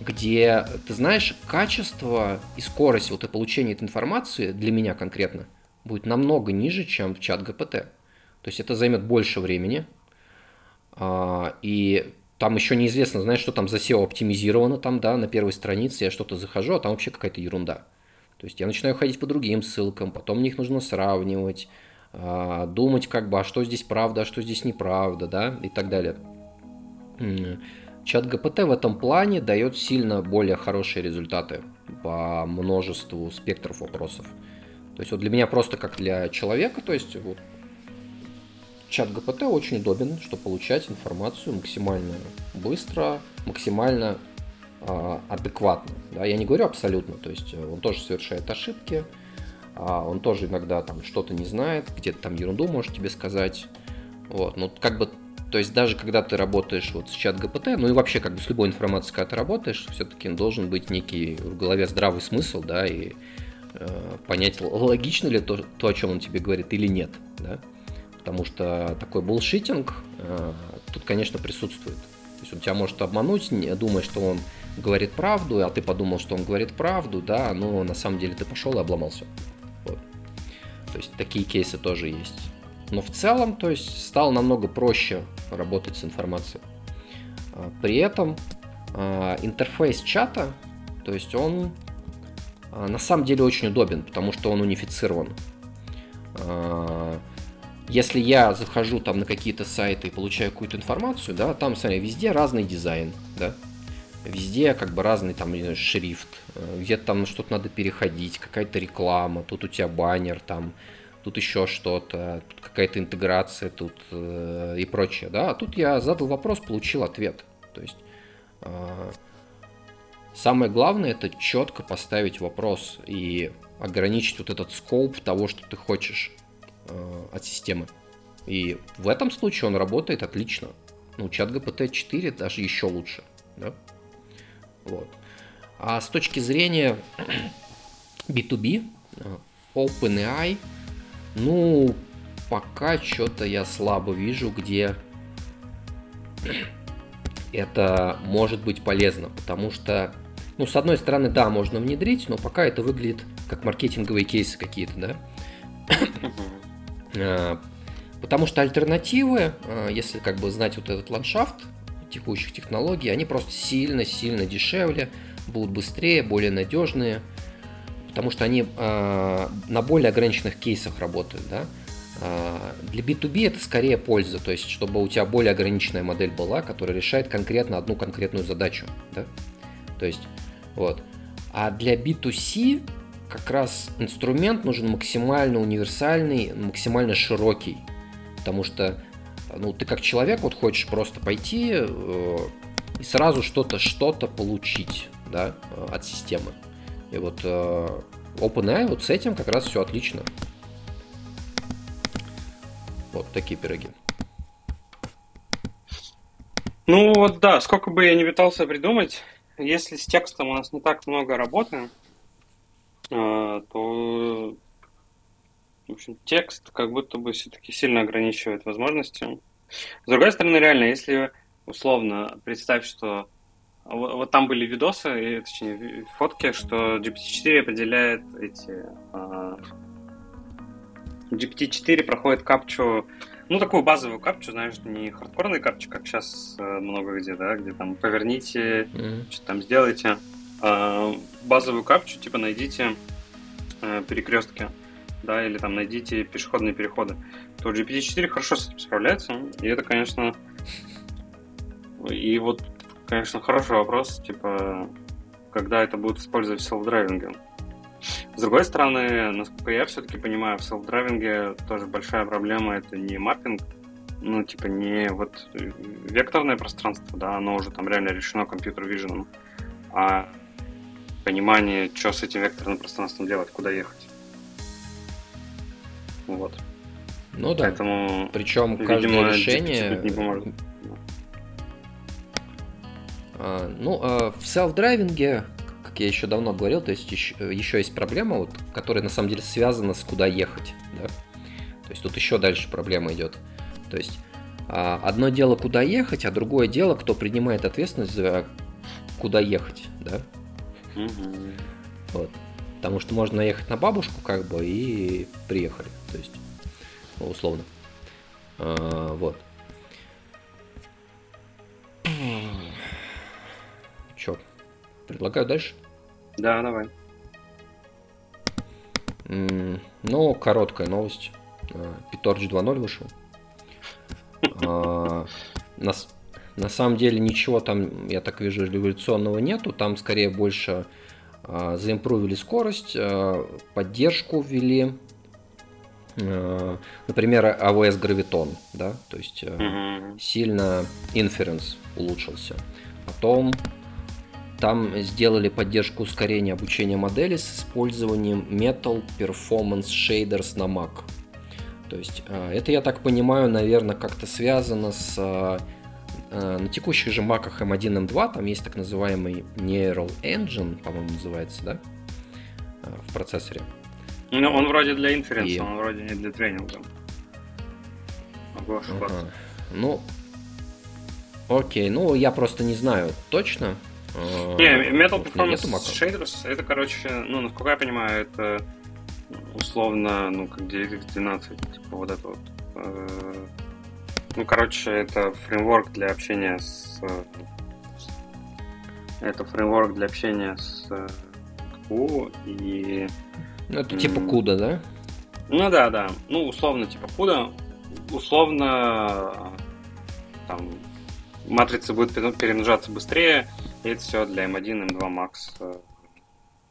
где, ты знаешь, качество и скорость вот и получения этой информации для меня конкретно будет намного ниже, чем в чат ГПТ. То есть это займет больше времени, а, и там еще неизвестно, знаешь, что там за SEO оптимизировано там, да, на первой странице я что-то захожу, а там вообще какая-то ерунда. То есть я начинаю ходить по другим ссылкам, потом мне их нужно сравнивать, а, думать как бы, а что здесь правда, а что здесь неправда, да, и так далее. Чат ГПТ в этом плане дает сильно более хорошие результаты по множеству спектров вопросов. То есть вот для меня просто как для человека, то есть вот чат ГПТ очень удобен, чтобы получать информацию максимально быстро, максимально э, адекватно. Да? Я не говорю абсолютно, то есть э, он тоже совершает ошибки, э, он тоже иногда там что-то не знает, где-то там ерунду может тебе сказать. Вот, ну как бы, то есть даже когда ты работаешь вот с чат ГПТ, ну и вообще как бы с любой информацией, когда ты работаешь, все-таки должен быть некий в голове здравый смысл, да, и э, понять, логично ли то, то, о чем он тебе говорит или нет, да потому что такой булшитинг э, тут, конечно, присутствует. То есть он тебя может обмануть, думая, что он говорит правду, а ты подумал, что он говорит правду, да, но на самом деле ты пошел и обломался. Вот. То есть такие кейсы тоже есть. Но в целом, то есть стало намного проще работать с информацией. А, при этом э, интерфейс чата, то есть он э, на самом деле очень удобен, потому что он унифицирован. Если я захожу там на какие-то сайты и получаю какую-то информацию, да, там, смотри, везде разный дизайн, да, везде как бы разный там шрифт, э, где-то там что-то надо переходить, какая-то реклама, тут у тебя баннер, там, тут еще что-то, тут какая-то интеграция, тут э, и прочее, да, а тут я задал вопрос, получил ответ, то есть э, самое главное это четко поставить вопрос и ограничить вот этот скоп того, что ты хочешь э, от системы. И в этом случае он работает отлично. Ну, чат GPT-4 даже еще лучше. Да? Вот. А с точки зрения [CLEARS THROAT] B2B, э, OpenAI, ну, пока что-то я слабо вижу, где [CLEARS THROAT] это может быть полезно, потому что, ну, с одной стороны, да, можно внедрить, но пока это выглядит как маркетинговые кейсы какие-то, да. А, потому что альтернативы, а, если как бы знать вот этот ландшафт текущих технологий, они просто сильно-сильно дешевле, будут быстрее, более надежные, потому что они а, на более ограниченных кейсах работают, да. Для B2B это скорее польза, то есть чтобы у тебя более ограниченная модель была, которая решает конкретно одну конкретную задачу. Да? То есть, вот. А для B2C как раз инструмент нужен максимально универсальный, максимально широкий. Потому что ну, ты как человек вот хочешь просто пойти э, и сразу что-то что-то получить да, от системы. И вот э, OpenAI вот с этим как раз все отлично. Вот такие пироги. Ну вот да, сколько бы я не пытался придумать, если с текстом у нас не так много работы, а, то в общем, текст как будто бы все-таки сильно ограничивает возможности. С другой стороны, реально, если условно представь, что вот, вот там были видосы, точнее, фотки, что GPT-4 определяет эти а, GPT-4 проходит капчу, ну, такую базовую капчу, знаешь, не хардкорный капчу, как сейчас э, много где, да, где там поверните, mm-hmm. что там сделайте. А, базовую капчу, типа, найдите э, перекрестки, да, или там найдите пешеходные переходы. То GPT-4 хорошо с этим справляется, и это, конечно, и вот, конечно, хороший вопрос, типа, когда это будет использовать в self-driving е. С другой стороны, насколько я все-таки понимаю, в self-driving е тоже большая проблема это не mapping, ну, типа, не вот векторное пространство, да, оно уже там реально решено компьютер-виженом, а понимание, что с этим векторным пространством делать, куда ехать. Вот. Ну да. Поэтому, Причем каждое решение... Не поможет. А, ну, а в селф-драйвинге как я еще давно говорил, то есть еще, еще есть проблема, вот, которая на самом деле связана с куда ехать. Да? То есть тут еще дальше проблема идет. То есть а, одно дело куда ехать, а другое дело, кто принимает ответственность за куда ехать, да? Угу. Вот. Потому что можно ехать на бабушку, как бы, и приехали. То есть, ну, условно. А, вот. Предлагаю дальше? Да, давай. Ну, короткая новость. Питорч 2.0 вышел. А, на, на самом деле ничего там, я так вижу, революционного нету. Там скорее больше а, заимпровили скорость, а, поддержку ввели. Например, AWS Graviton, да, то есть mm-hmm. сильно inference улучшился. Потом там сделали поддержку ускорения обучения модели с использованием Metal Performance Shaders на Mac. То есть э, это, я так понимаю, наверное, как-то связано с... Э, э, на текущих же Mac M1, M2 там есть так называемый Neural Engine, по-моему, называется, да? В процессоре. Ну, он вроде для инференса, И... он вроде не для тренинга. Могу ошибаться. Ага. Ну, окей, ну я просто не знаю точно, не, Metal Performance Shaders, это, короче, ну, насколько я понимаю, это условно, ну, как DirectX 12, типа вот это вот. Э, ну, короче, это фреймворк для общения с... Это фреймворк для общения с Q и... Ну, это типа CUDA, да? Ну да, да. Ну, условно, типа CUDA. Условно, там, матрица будет перемножаться быстрее, и это все для M1, M2 Max э,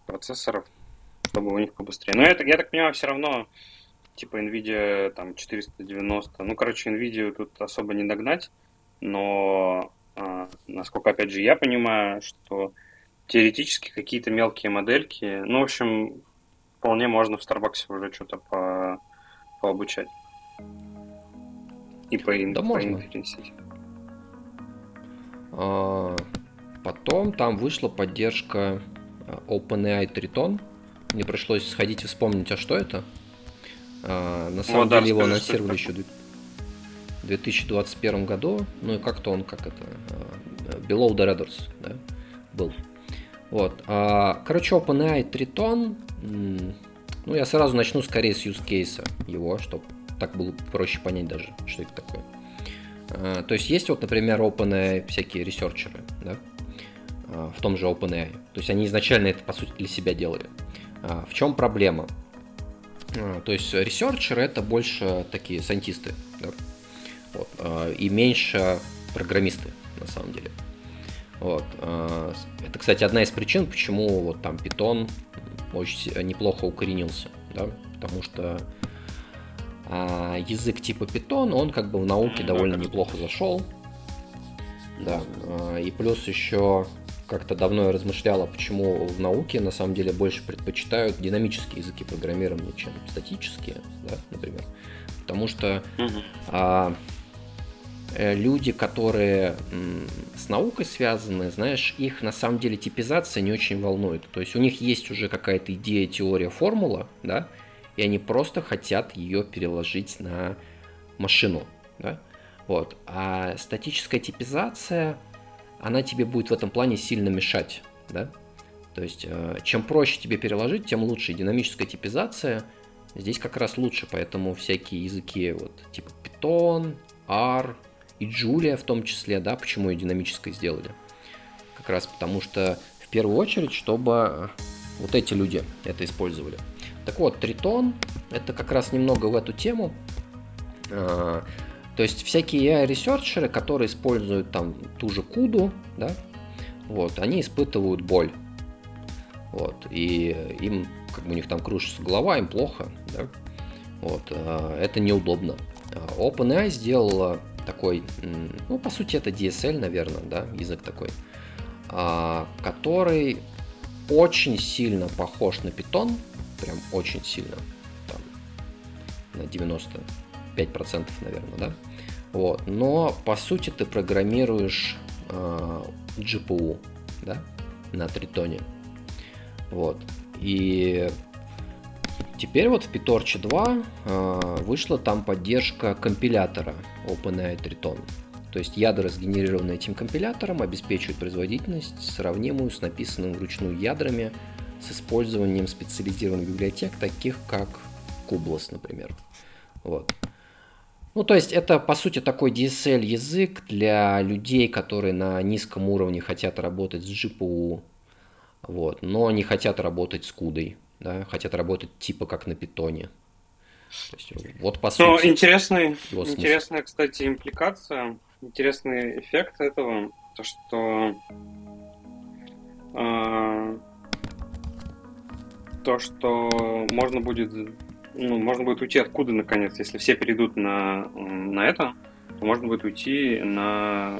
процессоров, чтобы у них побыстрее. Но это, я так понимаю, все равно типа NVIDIA там 490. Ну, короче, NVIDIA тут особо не догнать, но а, насколько, опять же, я понимаю, что теоретически какие-то мелкие модельки. Ну, в общем, вполне можно в Starbucks уже что-то по, пообучать. И по, да по можно. А, потом там вышла поддержка а, OpenAI Triton. Мне пришлось сходить и вспомнить, а что это? А, на самом ну, деле да, его анонсировали еще в 2021 году. Ну и как-то он, как это, а, Below the Radars, да, был. Вот. А, короче, OpenAI Triton, ну я сразу начну скорее с use case его, чтобы так было проще понять даже, что это такое. А, то есть есть вот, например, OpenAI всякие ресерчеры, да, в том же OpenAI. То есть они изначально это, по сути, для себя делали. В чем проблема? То есть ресерчеры это больше такие сантисты, да? вот, и меньше программисты на самом деле. Вот. Это, кстати, одна из причин, почему вот там Python очень неплохо укоренился, да? потому что а, язык типа Python, он как бы в науке довольно неплохо зашел. Да, и плюс еще как-то давно я размышляла, почему в науке на самом деле больше предпочитают динамические языки программирования, чем статические, да, например. Потому что угу. а, э, люди, которые м, с наукой связаны, знаешь, их на самом деле типизация не очень волнует. То есть у них есть уже какая-то идея, теория, формула, да, и они просто хотят ее переложить на машину, да. Вот. А статическая типизация, она тебе будет в этом плане сильно мешать, да? То есть, э, чем проще тебе переложить, тем лучше. Динамическая типизация здесь как раз лучше, поэтому всякие языки, вот, типа Python, R и Julia в том числе, да, почему ее динамической сделали? Как раз потому что, в первую очередь, чтобы вот эти люди это использовали. Так вот, Triton это как раз немного в эту тему. Э, то есть всякие AI-ресерчеры, которые используют там ту же куду, да, вот, они испытывают боль. Вот, и им, как бы у них там кружится голова, им плохо, да, вот, а, это неудобно. А, OpenAI сделала такой, ну, по сути, это DSL, наверное, да, язык такой, а, который очень сильно похож на Python, прям очень сильно, там, на 90 5%, наверное, да? Вот. Но по сути ты программируешь э, GPU, да, на тритоне. Вот. И теперь вот в PyTorch 2 э, вышла там поддержка компилятора OpenAI Triton. То есть ядра, сгенерированные этим компилятором, обеспечивают производительность, сравнимую с написанным вручную ядрами с использованием специализированных библиотек, таких как Kubeless, например. Вот. Ну, то есть это, по сути, такой DSL язык для людей, которые на низком уровне хотят работать с GPU, вот, но не хотят работать с кудой, да, хотят работать типа как на питоне. То есть, вот по ну, сути. Ну, интересный, интересная, кстати, импликация, интересный эффект этого, то что э, то, что можно будет ну, можно будет уйти откуда, наконец, если все перейдут на, на это, то можно будет уйти на...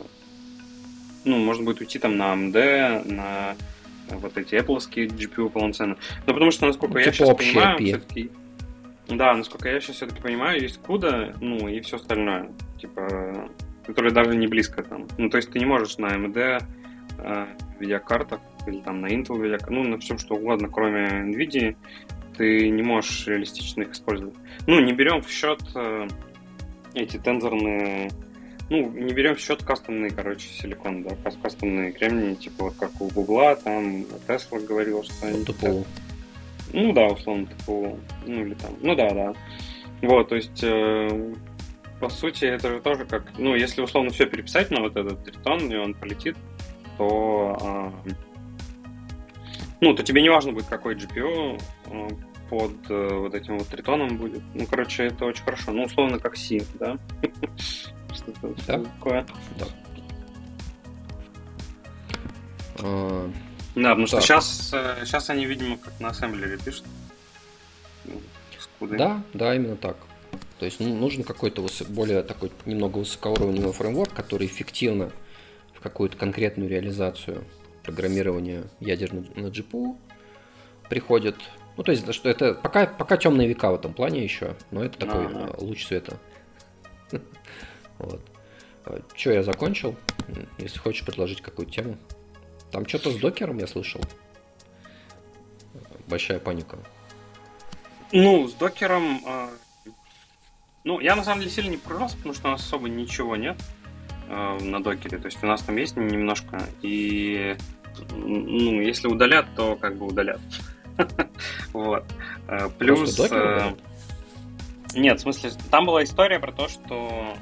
Ну, можно будет уйти там на AMD, на вот эти Apple GPU полноценно. Но потому что, насколько ну, я сейчас типа понимаю, все-таки... Да, насколько я сейчас все-таки понимаю, есть CUDA, ну, и все остальное. Типа, которые даже не близко там. Ну, то есть ты не можешь на AMD э, видеокартах или там на Intel видеокартах, ну, на всем что угодно, кроме NVIDIA, ты не можешь реалистично их использовать. Ну, не берем в счет э, эти тензорные, ну, не берем в счет кастомный, короче, силикон, да, кастомные кремнии, типа вот как у Гугла, там Тесла говорил, что они... ТПУ. Ну да, условно ТПУ. Ну или там, ну да, да. Вот, то есть, э, по сути, это же тоже как, ну, если условно все переписать на вот этот тритон, и он полетит, то э, ну, то тебе не важно будет, какой GPU э, под э, вот этим вот тритоном будет. Ну, короче, это очень хорошо. Ну, условно, как C, да? [LAUGHS] Что-то такое. Да. А, да, потому что сейчас, сейчас э, они, видимо, как на ассемблере пишут. Ну, да, да, именно так. То есть ну, нужен какой-то более такой немного высокоуровневый фреймворк, который эффективно в какую-то конкретную реализацию программирование ядер на, на GPU приходит. Ну, то есть, что это пока, пока темные века в этом плане еще, но это такой ага. луч света. [LAUGHS] Вот. Че, я закончил? Если хочешь предложить какую-то тему. Там что-то с докером я слышал. Большая паника. Ну, с докером... Э, ну, я на самом деле сильно не погружался, потому что у нас особо ничего нет э, на докере. То есть у нас там есть немножко. И ну, если удалят, то как бы удалят. [LAUGHS] Вот. Э, плюс... Нет, в смысле, там была история про то, что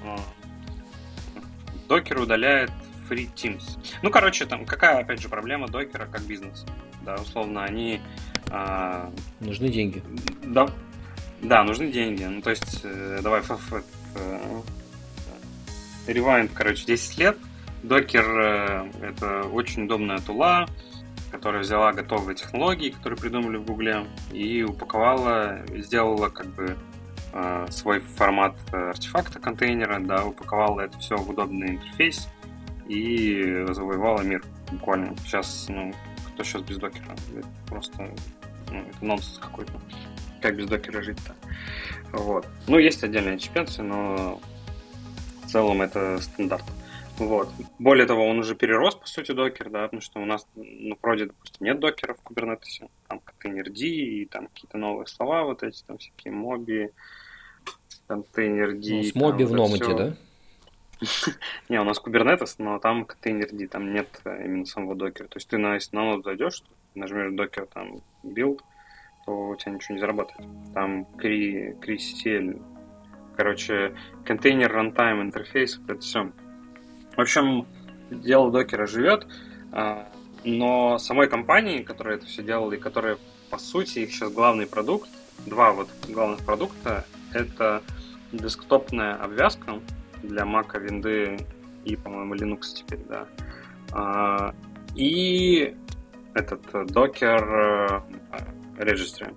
докер удаляет free teams. Ну, короче, там какая, опять же, проблема докера как бизнес? Да, условно, они... Нужны деньги. Да, да, нужны деньги. Ну, то есть, э, давай, ф, э, rewind, короче, 10 лет. Докер э, — это очень удобная тула, которая взяла готовые технологии, которые придумали в Гугле, и упаковала, сделала как бы э, свой формат артефакта контейнера, да, упаковала это все в удобный интерфейс и завоевала мир буквально. Сейчас, ну, кто сейчас без докера? Это просто ну, это нонсенс какой-то. Как без докера жить-то? Вот. Ну, есть отдельные чемпионцы, но целом это стандарт. Вот. Более того, он уже перерос, по сути, докер, да, потому что у нас ну, вроде, допустим, нет докера в Kubernetes, там контейнер D и там какие-то новые слова, вот эти там всякие моби, контейнер D. Ну, с моби в номате, да? [LAUGHS] Не, у нас Kubernetes, но там контейнер D, там нет э, именно самого докера. То есть ты на, если на ноду зайдешь, нажмешь докер, там, build, то у тебя ничего не заработает. Там кри, CRI короче, контейнер runtime интерфейс, вот это все. В общем, дело докера живет, а, но самой компании, которая это все делала и которая, по сути, их сейчас главный продукт, два вот главных продукта, это десктопная обвязка для Mac, винды и, по-моему, Linux теперь, да. А, и этот Docker э, Registry.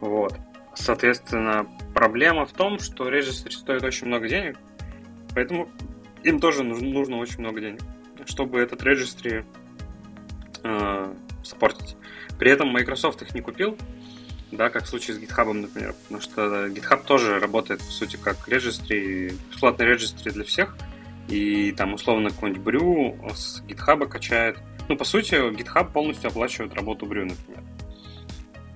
Вот. Соответственно, проблема в том, что Registry стоит очень много денег, поэтому им тоже нужно, очень много денег, чтобы этот registry э, саппортить. При этом Microsoft их не купил, да, как в случае с GitHub, например, потому что GitHub тоже работает, по сути, как registry, бесплатный registry для всех, и там, условно, какой-нибудь Brew с GitHub качает. Ну, по сути, GitHub полностью оплачивает работу Brew, например.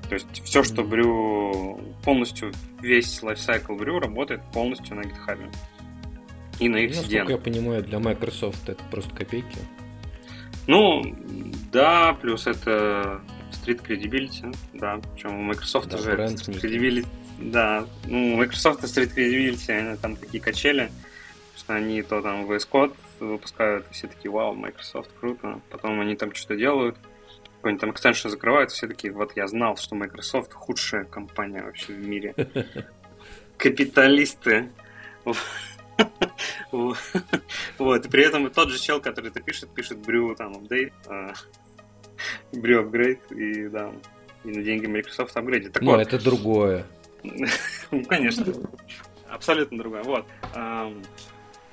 То есть все, что Brew, полностью весь lifecycle Brew работает полностью на GitHub и на их ну, Насколько я понимаю, для Microsoft это просто копейки. Ну, да, плюс это Street Credibility, да, причем у Microsoft да, уже Street Credibility, да, ну, Microsoft и Street Credibility, они там такие качели, что они то там VS Code выпускают, и все такие, вау, Microsoft, круто, потом они там что-то делают, какой-нибудь там экстеншн закрывают, все такие, вот я знал, что Microsoft худшая компания вообще в мире. [LAUGHS] Капиталисты. Вот, и при этом тот же чел, который это пишет, пишет брю там апдейт, брю апгрейд, и да, и на деньги Microsoft апгрейдит. Ну, это другое. [LAUGHS] Ну, конечно, абсолютно другое. Вот.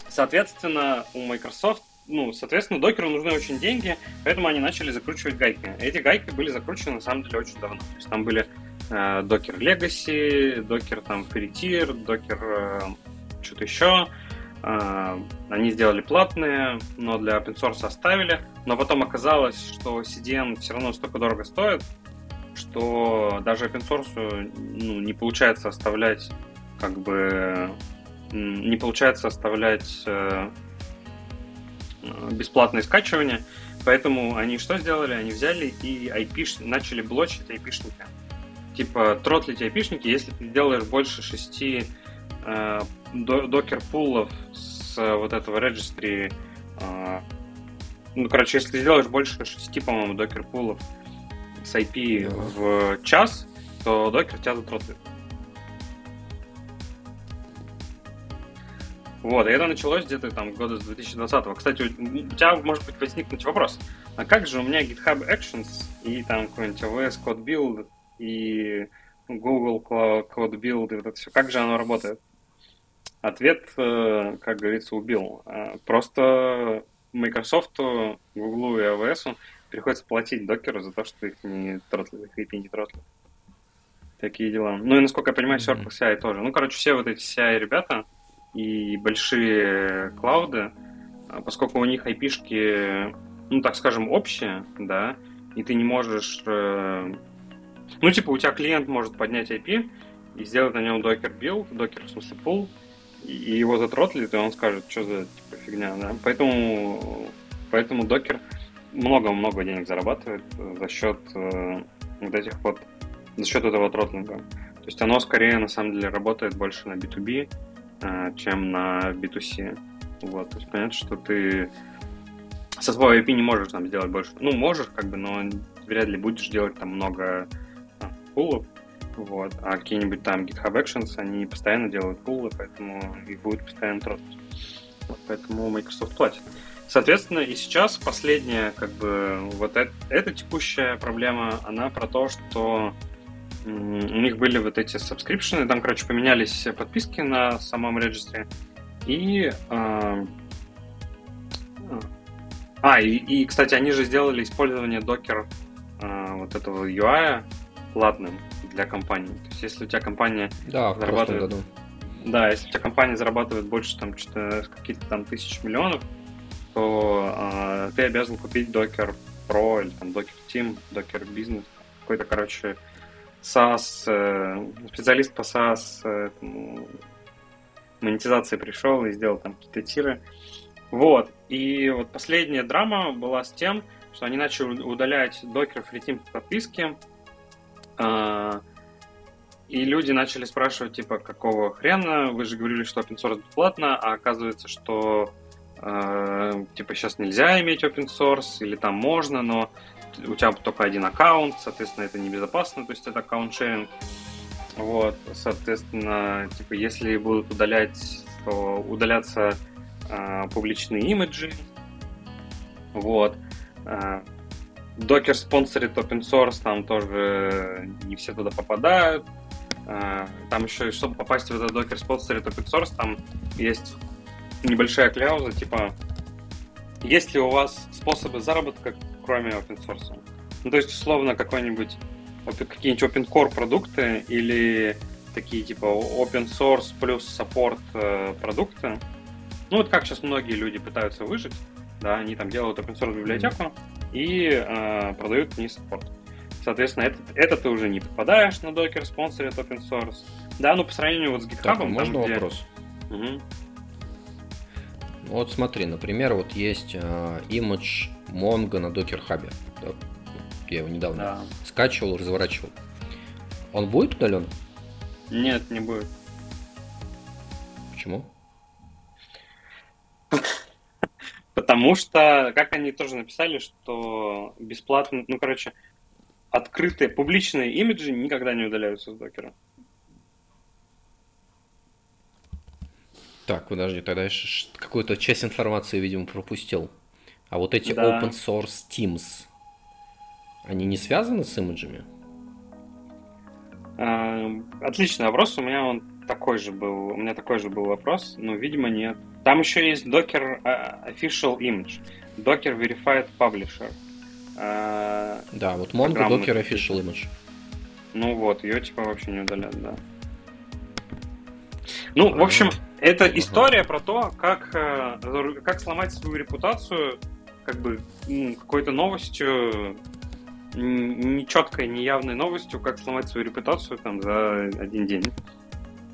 Соответственно, у Microsoft ну, соответственно, докеру нужны очень деньги, поэтому они начали закручивать гайки. Эти гайки были закручены, на самом деле, очень давно. То есть там были э, Legacy, докер там Free Tier, докер э, что-то еще. А, они сделали платные, но для open source оставили. Но потом оказалось, что CDN все равно столько дорого стоит, что даже open source ну, не получается оставлять как бы не получается оставлять э, бесплатное скачивание. Поэтому они что сделали? Они взяли и IP, начали блочить IP-шники. Типа тротлить IP-шники, если ты делаешь больше шести э, докер-пулов с э, вот этого registry. Э, ну, короче, если ты сделаешь больше 6, по-моему, докер-пулов с IP yeah. в час, то докер тебя затротлит. Вот, и это началось где-то там года с 2020. Кстати, у тебя может быть возникнуть вопрос, а как же у меня GitHub Actions и там какой-нибудь AWS Code Build и Google Code Build и вот это все, как же оно работает? Ответ, э, как говорится, убил. Э, просто Microsoft, Google и AWS приходится платить докеру за то, что их не тротлят, их API не тротлят. Такие дела. Ну и, насколько я понимаю, Circle CI тоже. Ну, короче, все вот эти CI ребята и большие клауды, а поскольку у них IP-шки, ну, так скажем, общие, да, и ты не можешь... Э, ну, типа, у тебя клиент может поднять IP и сделать на нем docker build, docker, в смысле, pull, и его затротлит, и он скажет, что за типа, фигня, да. Поэтому, поэтому Docker много-много денег зарабатывает за счет э, вот этих вот, за счет этого тротлинга. То есть оно скорее на самом деле работает больше на B2B, э, чем на B2C. Вот, то есть понятно, что ты со своей IP не можешь там сделать больше. Ну, можешь, как бы, но вряд ли будешь делать там много а, пулов. Вот. А какие-нибудь там GitHub Actions, они постоянно делают пулы, поэтому их будет постоянно тратить. Вот, поэтому Microsoft платит. Соответственно, и сейчас последняя, как бы, вот это, эта текущая проблема, она про то, что у них были вот эти subscription ы, там, короче, поменялись подписки на самом регистре, и... Э, а, и, и, кстати, они же сделали использование Docker э, вот этого UI платным для компании. То есть, если у тебя компания да, зарабатывает... Году. Да, если у тебя компания зарабатывает больше там что-то какие-то там тысяч миллионов, то э, ты обязан купить Docker Pro или там Docker Team, Docker Business, какой-то, короче, SaaS, э, специалист по SaaS э, монетизации пришел и сделал там какие-то тиры. Вот. И вот последняя драма была с тем, что они начали удалять Free Team подписки, э, и люди начали спрашивать, типа, какого хрена, вы же говорили, что open source бесплатно, а оказывается, что э, типа сейчас нельзя иметь open source, или там можно, но у тебя только один аккаунт, соответственно, это небезопасно, то есть это аккаунт шеринг. Вот, соответственно, типа, если будут удалять, то удаляться э, публичные имиджи. Вот. Э, Docker спонсорит open source, там тоже не все туда попадают. Э, там еще, чтобы попасть в этот Docker спонсорит open source, там есть небольшая кляуза, типа, есть ли у вас способы заработка, кроме open source? Ну, то есть, условно, какой-нибудь какие-нибудь open core продукты или такие типа open source плюс support э, продукты. Ну, вот как сейчас многие люди пытаются выжить, да, они там делают open source библиотеку и э, продают не support. Соответственно, это, это ты уже не попадаешь на Docker, спонсорит open source. Да, ну по сравнению вот с GitHub. Так, можно там, где... вопрос? Угу. Вот смотри, например, вот есть э, image Mongo на Docker Hub. Да? Я его недавно да. скачивал, разворачивал. Он будет удален? Нет, не будет. Почему? Потому что, как они тоже написали, что бесплатно, ну, короче, открытые, публичные имиджи никогда не удаляются с докера. Так, подожди, тогда я какую-то часть информации, видимо, пропустил. А вот эти да. open source teams, они не связаны с имиджами? А, отличный вопрос. У меня он такой же был. У меня такой же был вопрос, но, видимо, нет. Там еще есть Docker а, Official Image, Docker Verified Publisher. А, да, вот Mongo Docker Official Image. Ну вот, ее типа вообще не удалят, да. Ну, в общем, это история про то, как, э, как сломать свою репутацию как бы какой-то новостью, нечеткой, неявной новостью, как сломать свою репутацию там за один день.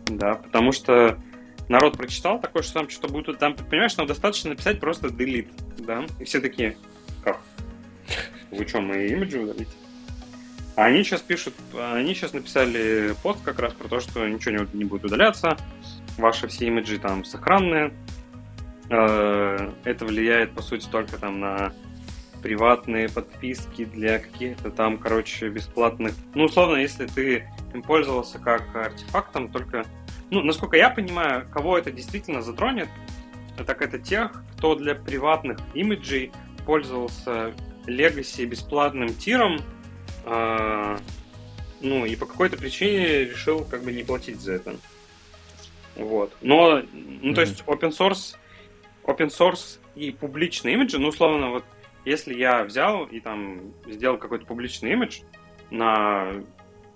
Да, потому что народ прочитал такое, что там что-то будет... Там, понимаешь, нам достаточно написать просто delete, да? И все такие, как? Вы что, мои имиджи удалите? А они сейчас пишут, они сейчас написали пост как раз про то, что ничего не, не будет удаляться, ваши все имиджи там сохранные. Э, это влияет, по сути, только там на приватные подписки для каких-то там, короче, бесплатных. Ну, условно, если ты им пользовался как артефактом, только, ну, насколько я понимаю, кого это действительно затронет, так это тех, кто для приватных имиджей пользовался Legacy бесплатным тиром, э, ну, и по какой-то причине решил как бы не платить за это. Вот. Но, ну, то есть open source, open source и публичные имиджи, ну, условно, вот если я взял и там сделал какой-то публичный имидж на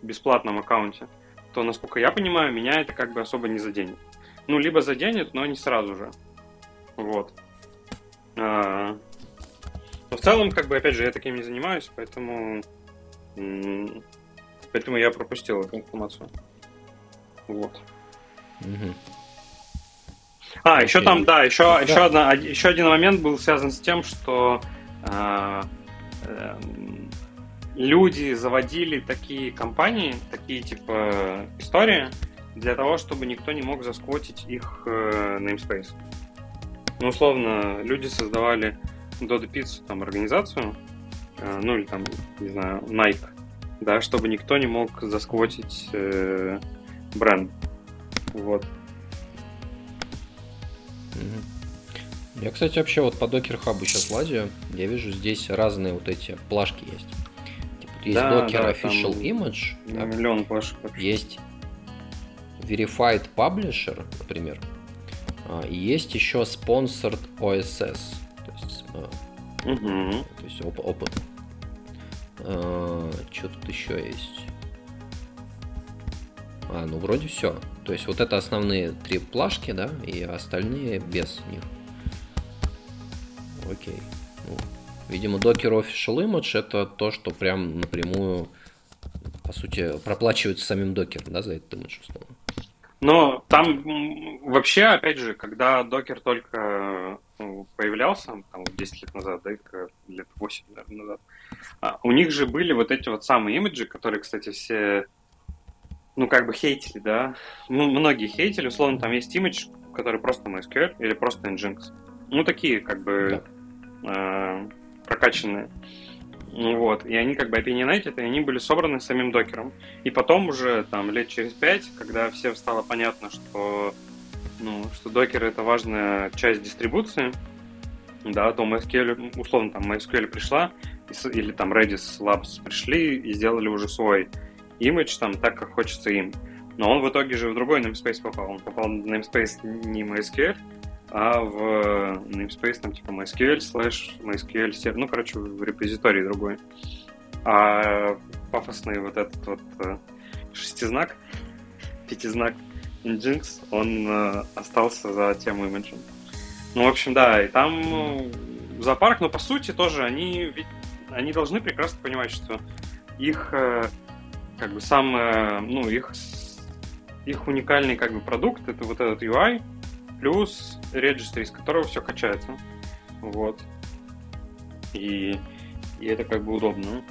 бесплатном аккаунте, то, насколько я понимаю, меня это как бы особо не заденет. Ну, либо заденет, но не сразу же. Вот. А, но в целом, как бы, опять же, я таким не занимаюсь, поэтому... Поэтому я пропустил эту информацию. Вот. Угу. А, еще там, да, еще, да. еще, одна, еще один момент был связан с тем, что э, э, люди заводили такие компании, такие типа истории, для того, чтобы никто не мог засквотить их э, namespace. Ну, условно, люди создавали Dodo Pizza, там, организацию, э, ну, или там, не знаю, Nike, да, чтобы никто не мог засквотить э, бренд. Вот. Я, кстати, вообще вот по Docker Hub сейчас лазю, я вижу здесь разные вот эти плашки есть. Типа, есть да, Docker да, Official Image. Миллион плашек. Есть Verified Publisher, например. А, и есть еще Sponsored OSS. То есть, угу. то есть оп- опыт. А, что тут еще есть? А, ну вроде все. То есть вот это основные три плашки, да, и остальные без них. Окей. Ну, видимо, Docker Official Image это то, что прям напрямую, по сути, проплачивается самим докером, да, за этот имидж, условно. Но там вообще, опять же, когда докер только ну, появлялся, там, 10 лет назад, да, лет 8, наверное, назад, а, у них же были вот эти вот самые имиджи, которые, кстати, все, ну, как бы хейтили, да, ну, многие хейтили, условно, там есть имидж, который просто MySQL или просто Nginx. Ну, такие, как бы, да. э, прокачанные. Вот. И они как бы opinionated, и они были собраны самим докером. И потом уже там лет через пять, когда всем стало понятно, что, ну, что докер это важная часть дистрибуции, да, то MySQL, условно, там MySQL пришла, или там Redis Labs пришли и сделали уже свой имидж там так, как хочется им. Но он в итоге же в другой namespace попал. Он попал в namespace не MySQL, а в namespace там типа MySQL slash MySQL сервер, ну, короче, в репозитории другой. А пафосный вот этот вот э, шестизнак, пятизнак Nginx, он э, остался за тем имиджем. Ну, в общем, да, и там зоопарк, но по сути тоже они ведь они должны прекрасно понимать, что их э, как бы самое, ну, их их уникальный как бы продукт это вот этот UI, плюс регистр, из которого все качается. Вот. И, и это как бы удобно.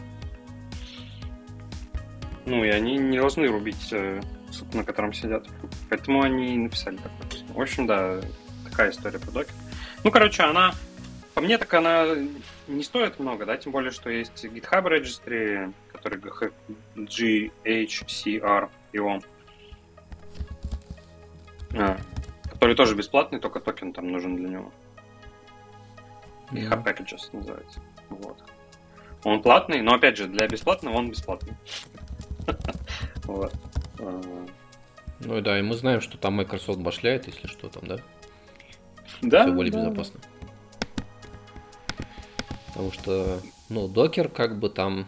Ну, и они не должны рубить э, суп, на котором сидят. Поэтому они написали такое. В общем, да, такая история по доке. Ну, короче, она, по мне, так она не стоит много, да, тем более, что есть GitHub Registry, который GHCR, его. А, который тоже бесплатный, только токен там нужен для него. Yeah. GitHub Packages называется. Вот. Он платный, но опять же, для бесплатного он бесплатный. [LAUGHS] вот. А. Ну да, и мы знаем, что там Microsoft башляет, если что там, да? Да. Все более безопасно. Потому что, ну, докер как бы там...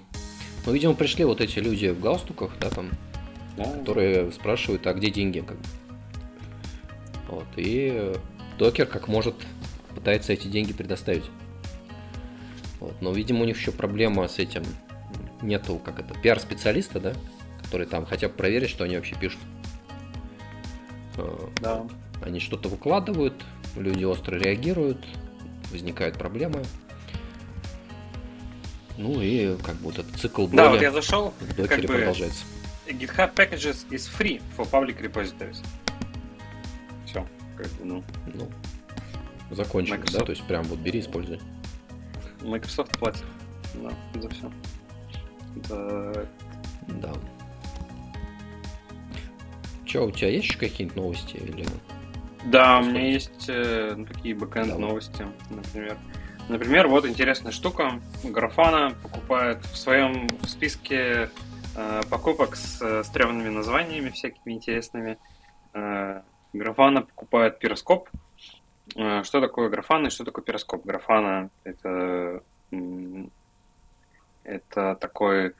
Ну, видимо, пришли вот эти люди в галстуках, да, там, да. которые спрашивают, а где деньги, как бы. Вот, и докер как может пытается эти деньги предоставить. Вот, но, видимо, у них еще проблема с этим. Нету, как это, пиар-специалиста, да, который там хотя бы проверить, что они вообще пишут. Э, да. Они что-то выкладывают, люди остро реагируют, возникают проблемы. Ну и как бы вот этот цикл боли да, вот я зашел, в докере как бы продолжается. GitHub Packages is free for public repositories как бы, ну. Ну, закончено, Microsoft... да? То есть прям вот бери, используй. Microsoft платит, да, за все. Да. Да. Че, у тебя есть еще какие-нибудь новости или? Да, у меня есть э, ну, такие бэкэнд новости, например. Например, вот интересная штука. Графана покупает в своем списке э, покупок с э, стрёмными названиями всякими интересными. Э, Графана покупает пироскоп, Э, что такое графана и что такое пироскоп? Графана — это, это такой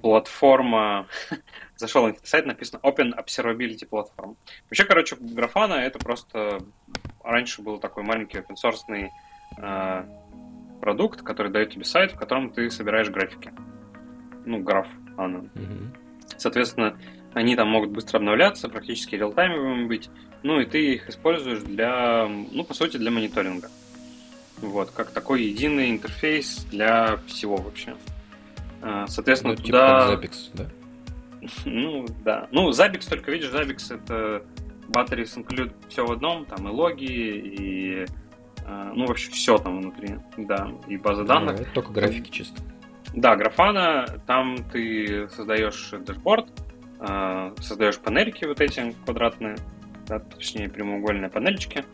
платформа, [LAUGHS] зашел на сайт, написано Open Observability Platform. Вообще, короче, графана это просто раньше был такой маленький open source э, продукт, который дает тебе сайт, в котором ты собираешь графики. Ну, граф, она. Mm-hmm. Соответственно, они там могут быстро обновляться, практически реалтаймовыми быть. Ну и ты их используешь для, ну, по сути, для мониторинга. Вот, как такой единый интерфейс для всего вообще. А, соответственно, ну, туда... Типа Zabbix, да? [LAUGHS] Ну, да. Ну, Zabbix, только видишь, Zabbix это Batteries include все в одном, там и логи, и а, ну, вообще все там внутри, да, и база данных. Да, это только графики чисто. Да, графана, там ты создаешь дашборд, а, создаешь панельки вот эти квадратные, да, точнее прямоугольные панельчики,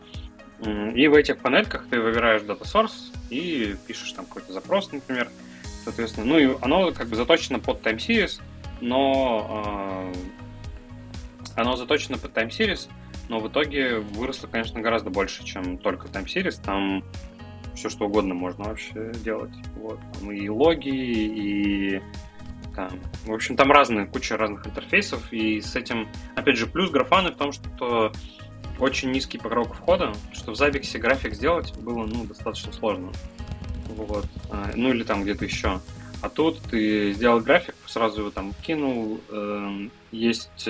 и в этих панельках ты выбираешь data source и пишешь там какой-то запрос, например, соответственно. Ну и оно как бы заточено под time series, но э, оно заточено под time series, но в итоге выросло, конечно, гораздо больше, чем только time series. Там все что угодно можно вообще делать. Вот. Там и логи, и там, в общем, там разные, куча разных интерфейсов, и с этим, опять же, плюс графаны в том, что очень низкий порог входа, что в Zabbix график сделать было, ну, достаточно сложно. Вот. А, ну, или там где-то еще. А тут ты сделал график, сразу его там кинул. Эм, есть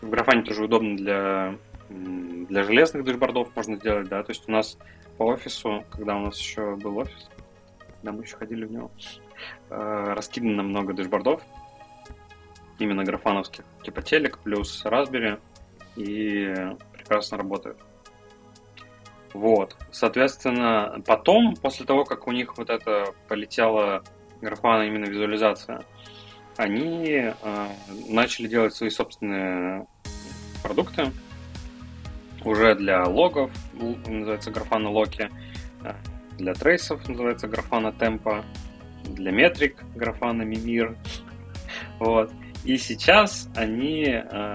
в графане тоже удобно для, для железных дэшбордов можно сделать, да. То есть у нас по офису, когда у нас еще был офис, когда мы еще ходили в него, э, раскидано много дэшбордов, именно графановских, типа телек плюс Raspberry, и прекрасно работают. Вот. Соответственно, потом, после того, как у них вот это полетела графана именно визуализация, они э, начали делать свои собственные продукты уже для логов, называется графана Локи, э, для трейсов называется графана Темпа, для метрик графана Мимир. Вот. И сейчас они э,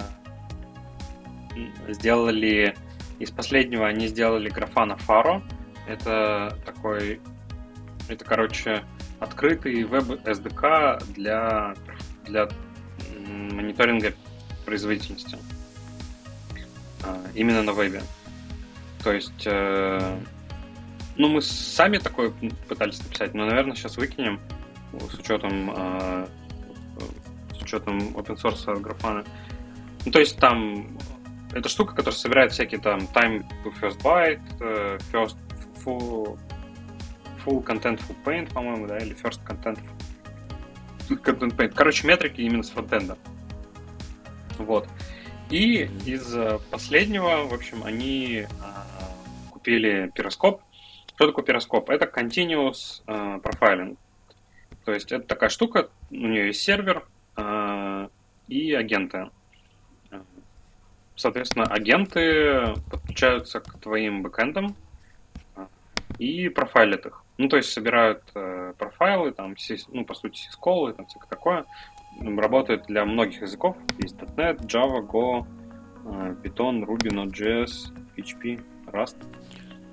сделали из последнего они сделали графана Faro. Это такой, это, короче, открытый веб SDK для, для мониторинга производительности. А, именно на вебе. То есть, э, ну, мы сами такое пытались написать, но, наверное, сейчас выкинем с учетом, э, с учетом open source графана. Ну, то есть там это штука, которая собирает всякие там time to first byte, э, first full, full content full paint, по-моему, да, или first content content paint. Короче, метрики именно с фронтенда. Вот. И из э, последнего, в общем, они а, купили пироскоп. Что такое пироскоп? Это continuous а, profiling. То есть это такая штука, у нее есть сервер а, и агенты. Соответственно, агенты подключаются к твоим бэкэндам а, и профайлят их. Ну, то есть собирают э, профайлы, там, ну, по сути, сисколы, там, всякое такое. Работают для многих языков. Есть .NET, Java, Go, э, Python, Ruby, Node.js, PHP, Rust.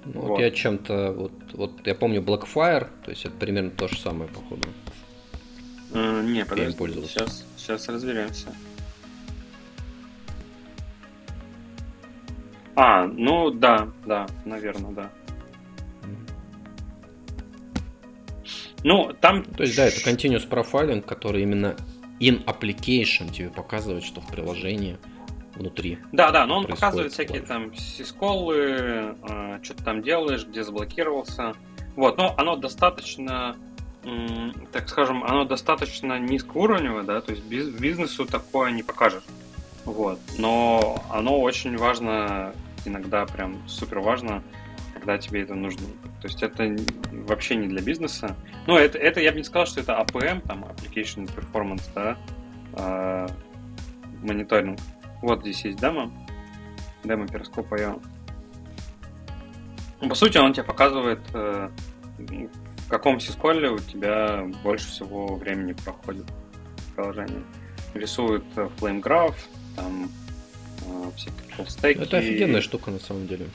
Ну, вот. вот я чем-то, вот, вот я помню Blackfire, то есть это примерно то же самое, походу. Э, не, подожди, сейчас, сейчас разберемся. А, ну да, да, наверное, да. Ну, там... То есть, да, это continuous profiling, который именно in application тебе показывает, что в приложении внутри. Да, да, но он показывает всякие там сисколы, э, что ты там делаешь, где заблокировался. Вот, но оно достаточно, э, так скажем, оно достаточно низкоуровневое, да, то есть бизнесу такое не покажешь. Вот, но оно очень важно иногда прям супер важно, когда тебе это нужно. То есть это вообще не для бизнеса. Ну, это, это я бы не сказал, что это APM, там, Application Performance, да, э, мониторинг. Вот здесь есть демо, демо перископа IO. Ну, по сути, он тебе показывает, э, в каком сисколе у тебя больше всего времени проходит приложение. Рисует flame graph, там, э, всякие фуллстеки. Это офигенная штука на самом деле.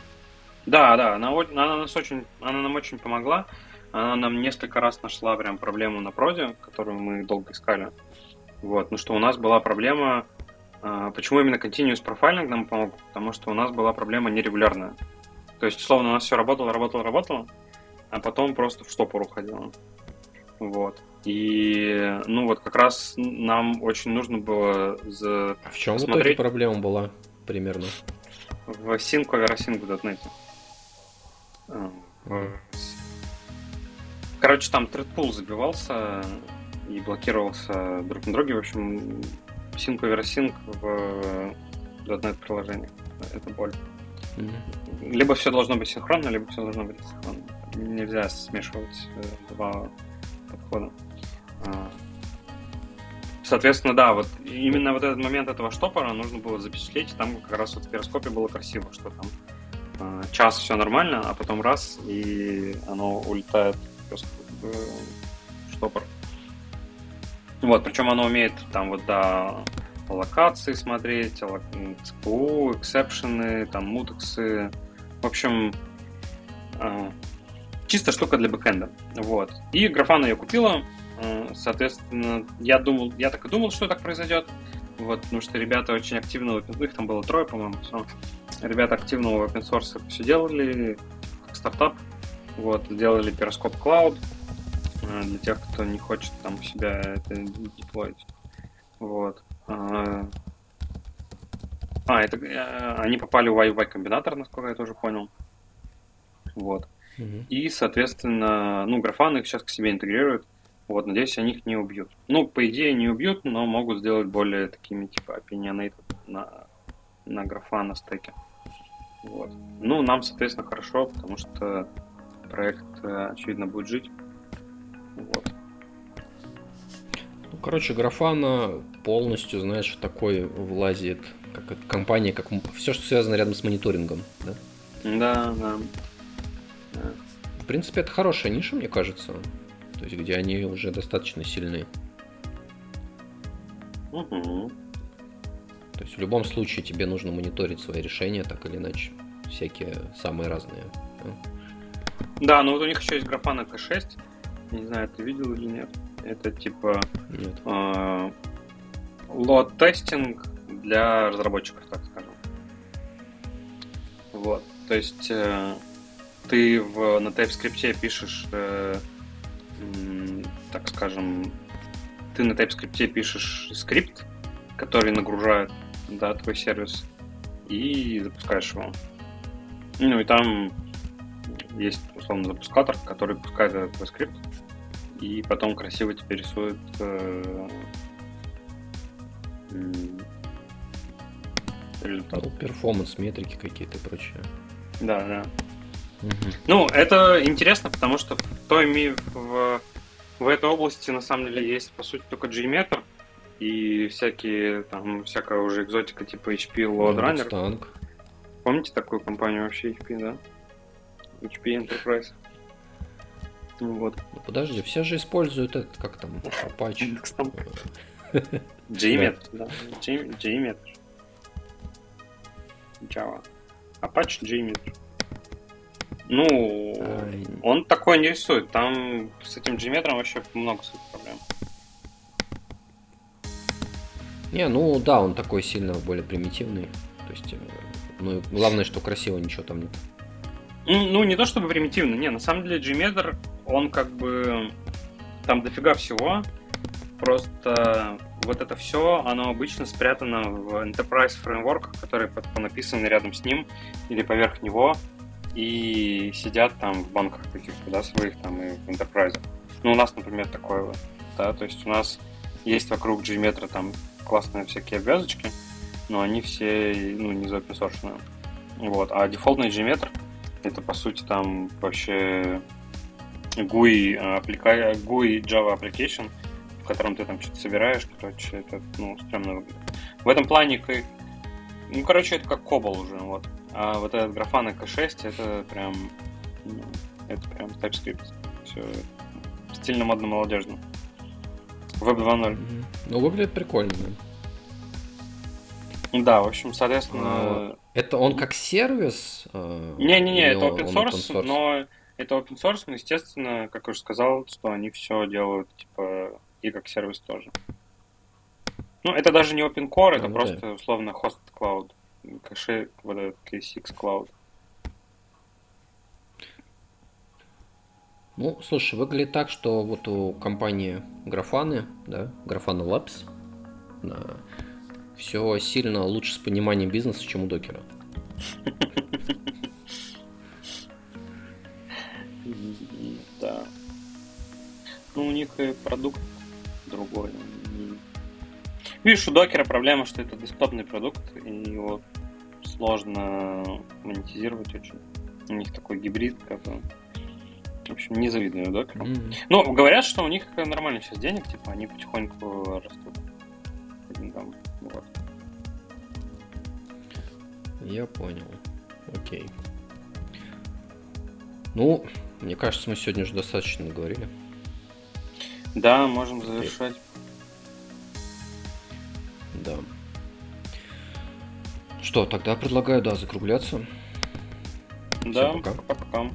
Да, да, она, она, нас очень, она нам очень помогла. Она нам несколько раз нашла прям проблему на проде, которую мы долго искали. Вот, ну что у нас была проблема, а, почему именно Continuous Profiling нам помог? Потому что у нас была проблема нерегулярная. То есть, условно, у нас все работало, работало, работало, а потом просто в штопор уходило. Вот. И, ну, вот как раз нам очень нужно было за... А в чем посмотреть... в итоге проблема была примерно? В Sync over Async в .NET. А. Короче, там thread забивался и блокировался друг на друге. В общем, over Async в .NET приложении. Это боль. Mm-hmm. Либо все должно быть синхронно, либо все должно быть синхронно. Нельзя смешивать э, два подхода. А. Соответственно, да, вот именно вот этот момент этого штопора нужно было запечатлеть. Там как раз вот в перископе было красиво, что там э, час все нормально, а потом раз, и оно улетает в штопор. Вот, причем оно умеет там вот до локации смотреть, ЦПУ, эксепшены, там мутексы. В общем, э, чисто штука для бэкэнда. Вот. И графана я купила, Э, соответственно, я думал, я так и думал, что так произойдет. Вот, потому что ребята очень активно, их там было трое, по-моему, все. Ребята активно в open source все делали, как стартап. Вот, сделали Periscope Cloud э, для тех, кто не хочет там себя это деплоить. Вот. А, а это э, они попали в Wi-Fi комбинатор, насколько я тоже понял. Вот. Mm-hmm. И, соответственно, ну, графаны их сейчас к себе интегрируют. Вот, надеюсь, они их не убьют. Ну, по идее, не убьют, но могут сделать более такими, типа, opinionated на, на графа на стеке. Вот. Ну, нам, соответственно, хорошо, потому что проект, э, очевидно, будет жить. Вот. Ну, короче, графана полностью, знаешь, в такой влазит, как компания, как все, что связано рядом с мониторингом, да? Да, да. В принципе, это хорошая ниша, мне кажется то есть где они уже достаточно сильны. Угу. То есть в любом случае тебе нужно мониторить свои решения, так или иначе. Всякие самые разные. Да, но вот у них еще есть графа на К6. Не знаю, ты видел или нет. Это типа нет. Э, лот-тестинг для разработчиков, так скажем. Вот. То есть э, ты в, на TypeScript пишешь э, так скажем, ты на TypeScript пишешь скрипт, который нагружает да, твой сервис, и запускаешь его. Ну и там есть, условно, запускатор, который пускает этот твой скрипт, и потом красиво тебе рисует э, результат. Ну, перформанс, метрики какие-то и прочее. Да, да. Ну, это интересно, потому что в той в, в этой области на самом деле есть по сути только JMeter и всякие там всякая уже экзотика типа HP Loadrunner. Mustang. Помните такую компанию вообще HP, да? HP Enterprise. Ну вот. Ну, подожди, все же используют этот, как там, Apache. JMeter, [LAUGHS] да. JMeter. Java. Apache JMeter. Ну, он такой не рисует. Там с этим Gметром вообще много проблем. Не, ну да, он такой сильно более примитивный. То есть, э, ну, главное, что красиво ничего там нет. Ну, не то чтобы примитивный, не, на самом деле Gmetr, он как бы там дофига всего, просто вот это все, оно обычно спрятано в Enterprise Framework, который написаны рядом с ним или поверх него, и сидят там в банках каких-то, да, своих там и в enterprise. Ну, у нас, например, такое да, то есть у нас есть вокруг Gmetro там классные всякие обвязочки, но они все, ну, не за open source. Вот. А дефолтный Gmetro это, по сути, там вообще GUI, апплика... GUI Java Application, в котором ты там что-то собираешь, короче, это, ну, стрёмно выглядит. В этом плане, ну, короче, это как Cobol уже, вот. А вот этот графан EK6, это прям, ну, это прям TypeScript. Все стильно, модно, молодежно. Web 2.0. Mm-hmm. Ну, выглядит прикольно, да. В общем, соответственно... А, это он как сервис? Э, Не-не-не, это open source, open source, но это open source, но, естественно, как я уже сказал, что они все делают, типа, и как сервис тоже. Ну, это даже не open core, это ну, просто, да. условно, host cloud. Кэши, вот этот KSX cloud. Ну, слушай, выглядит так, что вот у компании Графаны, да, Графана Labs, да, все сильно лучше с пониманием бизнеса, чем у докера. Да. Ну, у них продукт другой. Видишь, у докера проблема, что это десктопный продукт, и его сложно монетизировать очень. У них такой гибрид, бы. В общем, не завидую докеру. Mm-hmm. Ну, говорят, что у них нормально сейчас денег, типа, они потихоньку растут. Там, вот. Я понял. Окей. Ну, мне кажется, мы сегодня уже достаточно говорили. Да, можем завершать. Да. Что, тогда предлагаю, да, закругляться. Да, пока-пока.